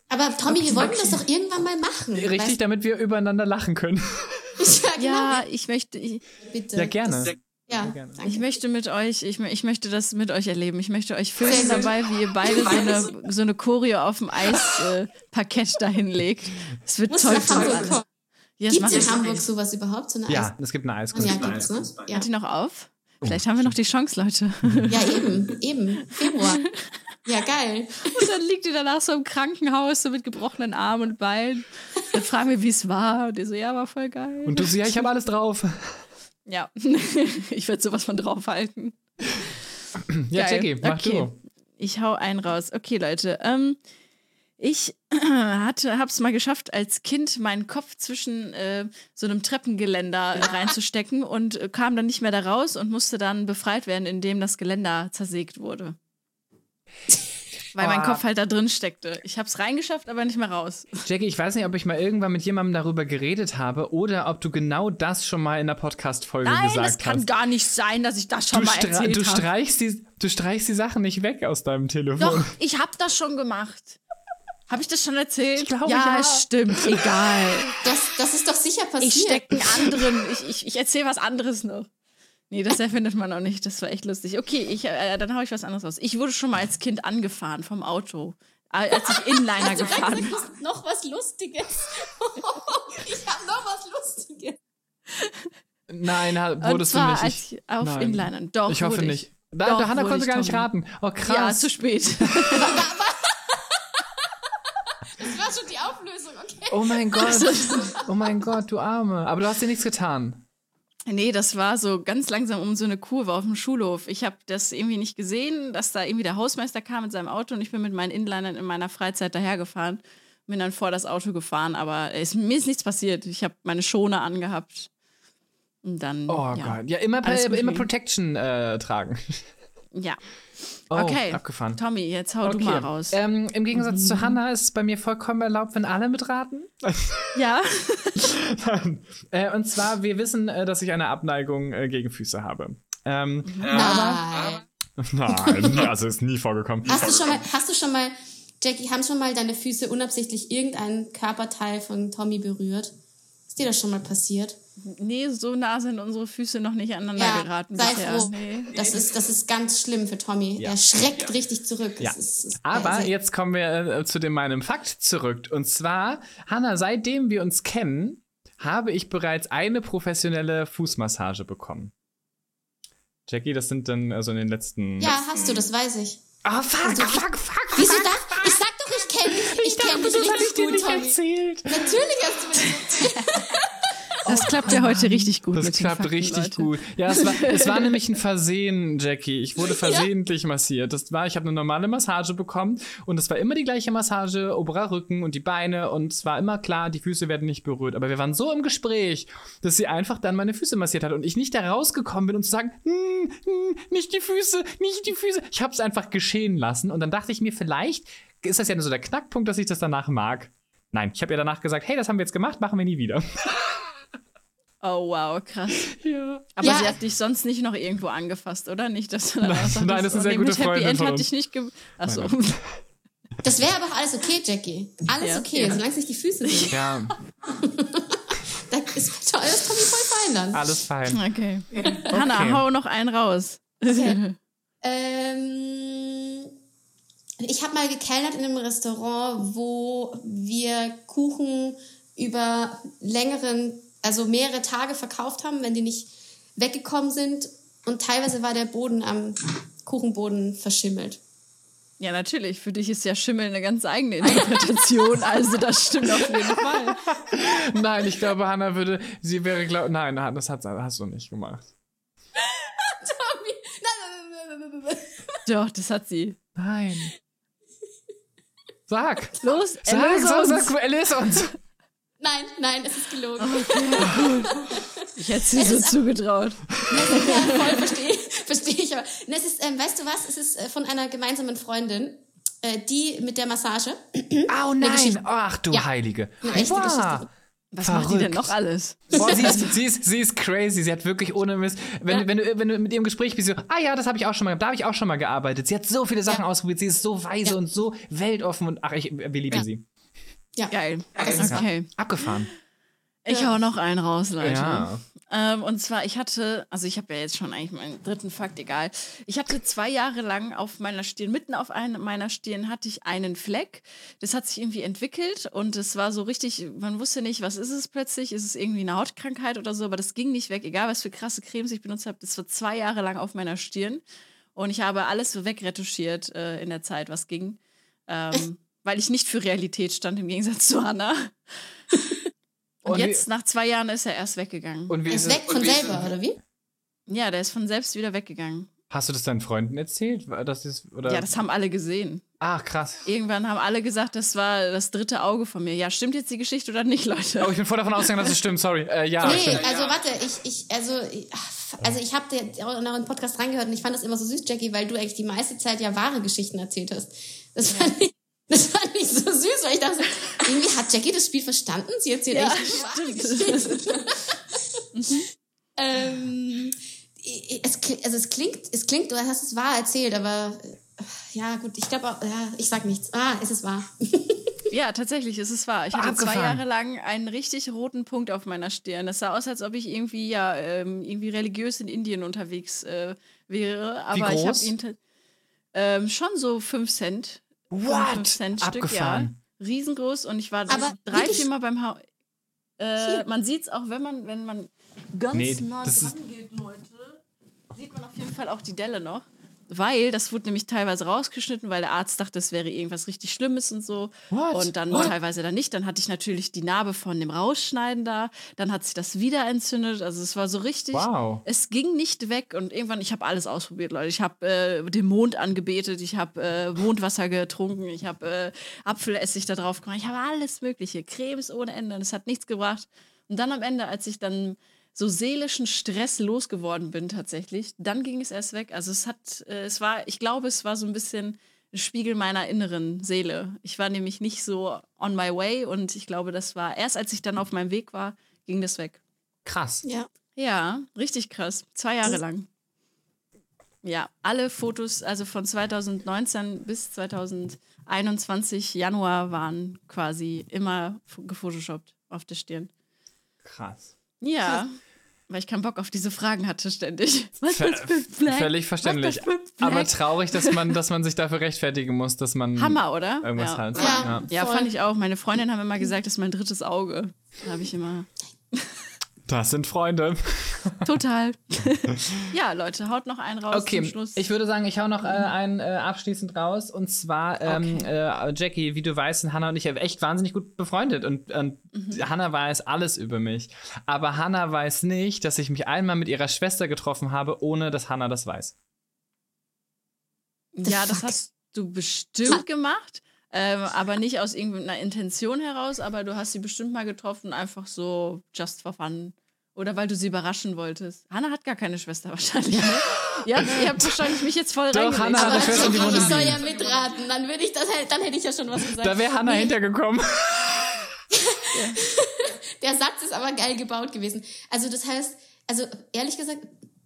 Aber Tommy, wir wollten das doch irgendwann mal machen. Richtig, Weißt, damit wir übereinander lachen können. ja, genau. Ja, ich möchte, ich, bitte. Ja, gerne. Das, ja, danke. ich möchte mit euch, ich, ich möchte das mit euch erleben. Ich möchte euch filmen dabei, wie ihr beide so eine, so eine Choreo auf dem Eisparkett äh, dahin legt. Es wird Muss toll nach für Hamburg alle. kommen. Ja, Gibt es in Hamburg sowas überhaupt? So eine Ja, es gibt eine Eis Eiskunst. ja, gibt's, ne? Ja. Hat die noch auf? Vielleicht haben wir noch die Chance, Leute. ja, eben, eben. Februar. Ja, geil. Und dann liegt die danach so im Krankenhaus, so mit gebrochenen Armen und Beinen. Dann fragen wir, wie es war. Und die so, ja, war voll geil. Und du so, ja, ich habe alles drauf. ja, ich werde sowas von draufhalten. Ja, Geil. Jackie, mach okay. du. Ich hau einen raus. Okay, Leute. Ähm, ich hatte, hab's mal geschafft, als Kind meinen Kopf zwischen äh, so einem Treppengeländer reinzustecken und äh, kam dann nicht mehr da raus und musste dann befreit werden, indem das Geländer zersägt wurde. Weil mein. Kopf halt da drin steckte. Ich hab's reingeschafft, aber nicht mehr raus. Jackie, ich weiß nicht, ob ich mal irgendwann mit jemandem darüber geredet habe oder ob du genau das schon mal in der Podcast-Folge Nein, gesagt das kann hast. gar nicht sein, dass ich das schon Du, mal erzählt du, habe. streichst die, du streichst die Sachen nicht weg aus deinem Telefon. Doch, ich hab das schon gemacht. Habe ich das schon erzählt? Ich glaube, ja. ja. stimmt. Egal. Das, das ist doch sicher passiert. Ich stecke einen anderen. Ich, ich, ich erzähle was anderes noch. Nee, das erfindet man auch nicht. Das war echt lustig. Okay, ich, äh, dann hau ich was anderes raus. Ich wurde schon mal als Kind angefahren vom Auto, äh, als ich Inliner gefahren bin. Noch was Lustiges. ich habe noch was Lustiges. Nein, wurdest du nicht. Ich, auf nein. Inlinern. Doch, ich hoffe wurde nicht. Ich. Da, Doch, Hannah konnte ich, gar nicht raten. Oh, Ja, krass. zu spät. Das war schon die Auflösung, okay. oh mein Gott. Oh mein Gott, du Arme. Aber du hast dir nichts getan. Nee, das war so ganz langsam um so eine Kurve auf dem Schulhof. Ich habe das irgendwie nicht gesehen, dass da irgendwie der Hausmeister kam mit seinem Auto und ich bin mit meinen Inlinern in meiner Freizeit dahergefahren. Bin dann vor das Auto gefahren, aber es, mir ist nichts passiert. Ich habe meine Schone angehabt. Und dann. Oh ja. Gott. Ja, immer, immer. Protection äh, tragen. Ja. Oh, Okay. abgefahren. Tommy, jetzt hau du mal raus. Ähm, Im Gegensatz zu Hannah ist es bei mir vollkommen erlaubt, wenn alle mitraten. ja. äh, und zwar, wir wissen, äh, dass ich eine Abneigung äh, gegen Füße habe. Ähm, Nein. Nein, also ist nie vorgekommen. Hast du schon mal, hast du schon mal, Jackie, haben schon mal deine Füße unabsichtlich irgendein Körperteil von Tommy berührt? Ist dir das schon mal passiert? Nee, so nah sind unsere Füße noch nicht aneinander geraten sei bisher. froh. Nee. Das ist, das ist ganz schlimm für Tommy. Ja. Er schreckt richtig zurück. Ja. ist, ist Aber sehr- jetzt kommen wir äh, zu dem meinem Fakt zurück. Und zwar, Hannah, seitdem wir uns kennen, habe ich bereits eine professionelle Fußmassage bekommen. Jackie, das sind dann also in den letzten. Ja, hast du, das weiß ich. Ah, fuck, fuck, fuck. Wieso das? Ich sag doch, ich kenne dich. Ich kenne dich das hatte ich richtig dir gut, nicht Tommy. erzählt. Natürlich hast du mir das erzählt. Das klappt ja heute richtig gut. Das klappt richtig Leute. gut. Ja, es war, es war nämlich ein Versehen, Jackie. Ich wurde versehentlich massiert. Das war, ich habe eine normale Massage bekommen und es war immer die gleiche Massage, oberer Rücken und die Beine und es war immer klar, die Füße werden nicht berührt. Aber wir waren so im Gespräch, dass sie einfach dann meine Füße massiert hat und ich nicht da rausgekommen bin und zu sagen, hm, hm, nicht die Füße, nicht die Füße. Ich habe es einfach geschehen lassen und dann dachte ich mir, vielleicht ist das ja so der Knackpunkt, dass ich das danach mag. Nein, ich habe ihr danach gesagt, hey, das haben wir jetzt gemacht, machen wir nie wieder. Oh, wow, krass. ja. Aber Ja. sie hat dich sonst nicht noch irgendwo angefasst, oder? Nicht, dass du Nein, sagtest, nein, das ist eine sehr nee, gute mit Happy Freundin End hat dich nicht ge... Achso. Nein, Das wäre aber auch alles okay, Jackie. Alles Ja. okay, Ja. solange es nicht die Füße sind. Ja, Da ist toll, das Tommy voll fein dann. alles fein. Okay. Hanna, hau noch einen raus. Ähm, ich habe mal gekellnert in einem Restaurant, wo wir Kuchen über längeren, also mehrere Tage verkauft haben, wenn die nicht weggekommen sind. Und teilweise war der Boden am Kuchenboden verschimmelt. Ja, natürlich. Für dich ist ja Schimmel eine ganz eigene Interpretation. Also das stimmt auf jeden Fall. Nein, ich glaube, Hannah würde, sie wäre, glaub, nein, das hat, hast du nicht gemacht. Tommy, nein, nein, nein, nein, nein. Doch, das hat sie. Nein. Sag. Los, Sag, erlöse sag, uns. sag, erlöse uns. Nein, nein, es ist gelogen. Ich hätte sie so zugetraut. voll verstehe versteh ich. Aber es ist, ähm, weißt du was? Es ist äh, von einer gemeinsamen Freundin, äh, die mit der Massage. Oh nein. Ach du Ja. Heilige. Wow. Was macht die denn Verrückt. noch alles? Boah, sie, ist, sie, ist, sie ist crazy. Sie hat wirklich ohne Mist. Wenn, Ja. wenn, du, wenn du mit ihrem Gespräch bist, so, ah ja, das habe ich auch schon mal, da habe ich auch schon mal gearbeitet. Sie hat so viele Sachen Ja. ausprobiert. Sie ist so weise Ja. und so weltoffen und ach, ich, wir lieben Ja. sie. Ja. Geil. Das ist Okay. Abgefahren. Ich hau noch einen raus, Leute. Ja. Ähm, und zwar, ich hatte, also ich habe ja jetzt schon eigentlich meinen dritten Fakt, egal. Ich hatte zwei Jahre lang auf meiner Stirn, mitten auf einer meiner Stirn hatte ich einen Fleck. Das hat sich irgendwie entwickelt und es war so richtig, man wusste nicht, was ist es plötzlich? Ist es irgendwie eine Hautkrankheit oder so? Aber das ging nicht weg, egal was für krasse Cremes ich benutzt habe. Das war zwei Jahre lang auf meiner Stirn und ich habe alles so wegretuschiert äh, in der Zeit, was ging. Ähm, weil ich nicht für Realität stand, im Gegensatz zu Hannah. Und, Und wie- jetzt, nach zwei Jahren, ist er erst weggegangen. Und wie Er ist ist weg es? von selber, oder wie? Ja, der ist von selbst wieder weggegangen. Hast du das deinen Freunden erzählt? War Das oder? Ja, das haben alle gesehen. Ach, krass. Irgendwann haben alle gesagt, das war das dritte Auge von mir. Ja, stimmt jetzt die Geschichte oder nicht, Leute? Oh, ich bin voll davon ausgegangen, dass es stimmt. Sorry. Äh, ja, Nee, stimmt. also warte, ich, ich, also, also ich habe dir auch noch einen Podcast reingehört und ich fand das immer so süß, Jackie, weil du eigentlich die meiste Zeit ja wahre Geschichten erzählt hast. Das fand ich, das fand ich so süß, weil ich dachte, irgendwie hat Jackie das Spiel verstanden. Sie erzählt Ja, echt Geschichten. ähm, es, also es klingt, es klingt, du hast es wahr erzählt, aber äh, ja gut, ich glaube, auch- ja, ich sag nichts. Ah, es ist wahr. Ja, tatsächlich, ist es wahr. Ich hatte zwei. Jahre lang einen richtig roten Punkt auf meiner Stirn. Das sah aus, als ob ich irgendwie ja ähm, irgendwie religiös in Indien unterwegs äh, wäre. Aber ich habe ihn ähm, schon so fünf Cent. What? Cent Stück, ja. Abgefahren. Riesengroß und ich war Aber drei, vier Mal beim Haus. Äh, man sieht es auch, wenn man, wenn man ganz Nee, nah das dran geht, Leute, sieht man auf jeden Fall auch die Delle noch. Weil das wurde nämlich teilweise rausgeschnitten, weil der Arzt dachte, es wäre irgendwas richtig Schlimmes und so. What? Und dann What? teilweise dann nicht. Dann hatte ich natürlich die Narbe von dem Rausschneiden da. Dann hat sich das wieder entzündet. Also es war so richtig. Wow. Es ging nicht weg und irgendwann, ich habe alles ausprobiert, Leute. Ich habe äh, den Mond angebetet, ich habe äh, Mondwasser getrunken, ich habe äh, Apfelessig da drauf gemacht, ich habe alles Mögliche, Cremes ohne Ende. Und es hat nichts gebracht. Und dann am Ende, als ich dann so seelischen Stress losgeworden bin tatsächlich, dann ging es erst weg. Also es hat, äh, es war, ich glaube, es war so ein bisschen ein Spiegel meiner inneren Seele. Ich war nämlich nicht so on my way und ich glaube, das war erst, als ich dann auf meinem Weg war, ging das weg. Krass. Ja. Ja, richtig krass. Zwei Jahre lang. Ja, alle Fotos, also von 2019 bis 2021 Januar waren quasi immer gefotoshoppt auf der Stirn. Krass. Ja, weil ich keinen Bock auf diese Fragen hatte ständig. Was Ver- ist mit Black? Völlig verständlich. Was ist mit Black? Aber traurig, dass man, dass man sich dafür rechtfertigen muss, dass man Hammer, oder? irgendwas ja. hat. Ja. Ja, Voll. fand ich auch. Meine Freundin haben immer gesagt, das ist mein drittes Auge. Da habe ich immer. Das sind Freunde. Total. ja, Leute, haut noch einen raus Okay, zum Schluss. ich würde sagen, ich hau noch äh, einen äh, abschließend raus. Und zwar, ähm, äh, Jackie, wie du weißt, sind Hannah und ich echt wahnsinnig gut befreundet. Und, und Mhm. Hannah weiß alles über mich. Aber Hannah weiß nicht, dass ich mich einmal mit ihrer Schwester getroffen habe, ohne dass Hannah das weiß. ja, das hast du bestimmt gemacht. Ähm, aber nicht aus irgendeiner Intention heraus, aber du hast sie bestimmt mal getroffen, einfach so just for fun. Oder weil du sie überraschen wolltest. Hannah hat gar keine Schwester wahrscheinlich. Ne? ja, ihr habt wahrscheinlich mich jetzt voll Doch. Hannah hat eine Schwester, die ich wohnt in soll ja mitraten, dann würde ich das halt, dann hätte ich ja schon was gesagt. Da wäre Hannah Nee, hintergekommen. Der Satz ist aber geil gebaut gewesen. Also das heißt, also ehrlich gesagt,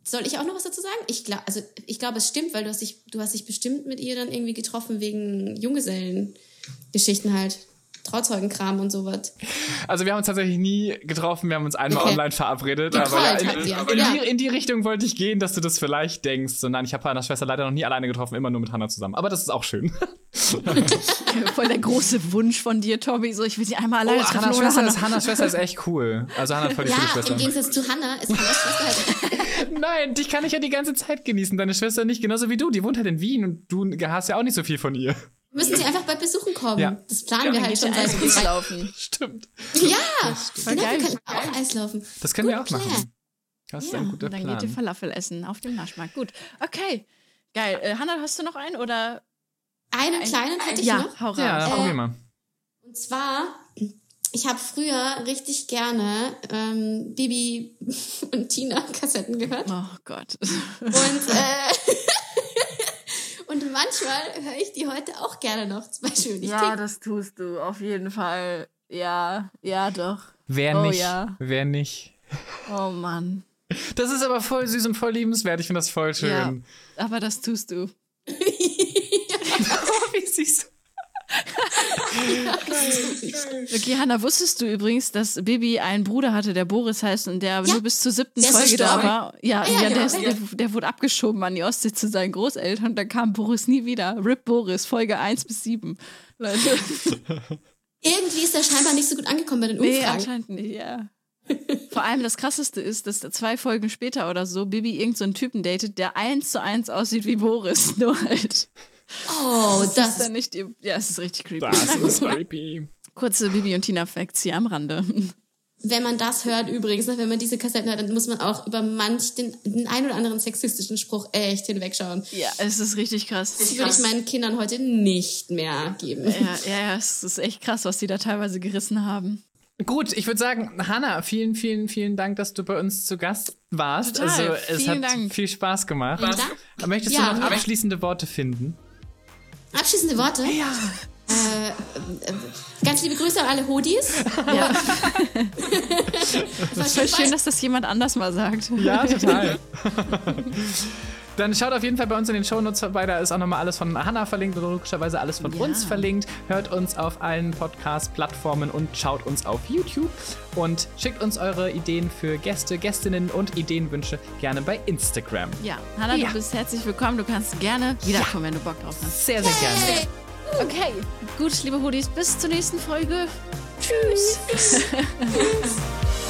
soll ich auch noch was dazu sagen? Ich glaube, also ich glaube, es stimmt, weil du hast dich, du hast dich bestimmt mit ihr dann irgendwie getroffen wegen Junggesellengeschichten halt. Trauzeugenkram und sowas. Also wir haben uns tatsächlich nie getroffen, wir haben uns einmal Okay. online verabredet. Aber ja, in, ihr. in, Ja. die, in die Richtung wollte ich gehen, dass du das vielleicht denkst. Und nein, ich habe Hannahs Schwester leider noch nie alleine getroffen, immer nur mit Hannah zusammen. Aber das ist auch schön. Voll der große Wunsch von dir, Tommy. So, ich will sie einmal alleine treffen. Oh, Hannahs ohne Schwester, Hannah. ist, Hannahs Schwester ist echt cool. Also Hannah hat voll die coole Ja, Schwester. im Gegensatz zu Hannah ist Hannahs Schwester halt. Nein, dich kann ich ja die ganze Zeit genießen. Deine Schwester nicht, genauso wie du. Die wohnt halt in Wien und du hast ja auch nicht so viel von ihr. Müssen sie einfach bald besuchen kommen. Ja. Das planen wir halt schon seit Eis laufen. Stimmt. Ja, genau, geil. wir können auch Eis laufen. Das können wir Good auch machen. plan. Das ist Ja, ein guter und dann Plan. geht ihr Falafel essen auf dem Naschmarkt. Gut, okay. Geil. Äh, Hannah, hast du noch einen oder? Einen kleinen hätte ich ja, noch. hau raus. ja, Äh, probier mal. Und zwar, ich habe früher richtig gerne ähm, Bibi und Tina Kassetten gehört. Oh Gott. Und, äh, und manchmal höre ich die heute auch gerne noch. Zum Beispiel, wenn ich ja, Tick- das tust du. Auf jeden Fall. Ja, ja, doch. Wer oh nicht? ja. Wer nicht? Oh Mann. Das ist aber voll süß und voll liebenswert. Ich finde das voll schön. Ja, aber das tust du. Wie süß. Okay, Hannah, wusstest du übrigens, dass Bibi einen Bruder hatte, der Boris heißt und der Ja, nur bis zur siebten der ist Folge da war? Ja, Ah, ja, ja, der, genau, ist, ja. der, der wurde abgeschoben an die Ostsee zu seinen Großeltern und dann kam Boris nie wieder. Rip Boris, Folge 1 bis 7. Leute. Irgendwie ist er scheinbar nicht so gut angekommen bei den Nee, Umfragen. anscheinend nicht, ja. Vor allem das krasseste ist, dass zwei Folgen später oder so Bibi irgendeinen so einen Typen datet, der eins zu eins aussieht wie Boris, nur halt. Oh, Das das ist dann nicht, ihr- ja, es ist richtig creepy. Das ist creepy. Kurze Bibi und Tina Facts hier am Rande. wenn man das hört übrigens, ne, wenn man diese Kassetten hört, dann muss man auch über manch den, den ein oder anderen sexistischen Spruch echt hinwegschauen. Ja, es ist richtig krass. Das würde ich meinen Kindern heute nicht mehr geben. Ja, ja, ja, es ist echt krass, was die da teilweise gerissen haben. Gut, ich würde sagen, Hanna, vielen, vielen, vielen Dank, dass du bei uns zu Gast warst. Total, also es vielen hat Dank. viel Spaß gemacht. Vielen Dank. Möchtest Ja, du noch ja. abschließende Worte finden? Abschließende Worte. Ja. Äh, äh, ganz liebe Grüße an alle Hodis. ja. War Voll schön, dass das jemand anders mal sagt. Ja, total. Dann schaut auf jeden Fall bei uns in den Shownotes vorbei, da ist auch nochmal alles von Hanna verlinkt und logischerweise alles von Ja. uns verlinkt. Hört uns auf allen Podcast-Plattformen und schaut uns auf YouTube und schickt uns eure Ideen für Gäste, Gästinnen und Ideenwünsche gerne bei Instagram. Ja, Hanna, Ja. du bist herzlich willkommen. Du kannst gerne wiederkommen, wenn du Bock drauf hast. Sehr, sehr gerne. Okay, gut, liebe Hoodies, bis zur nächsten Folge. Tschüss.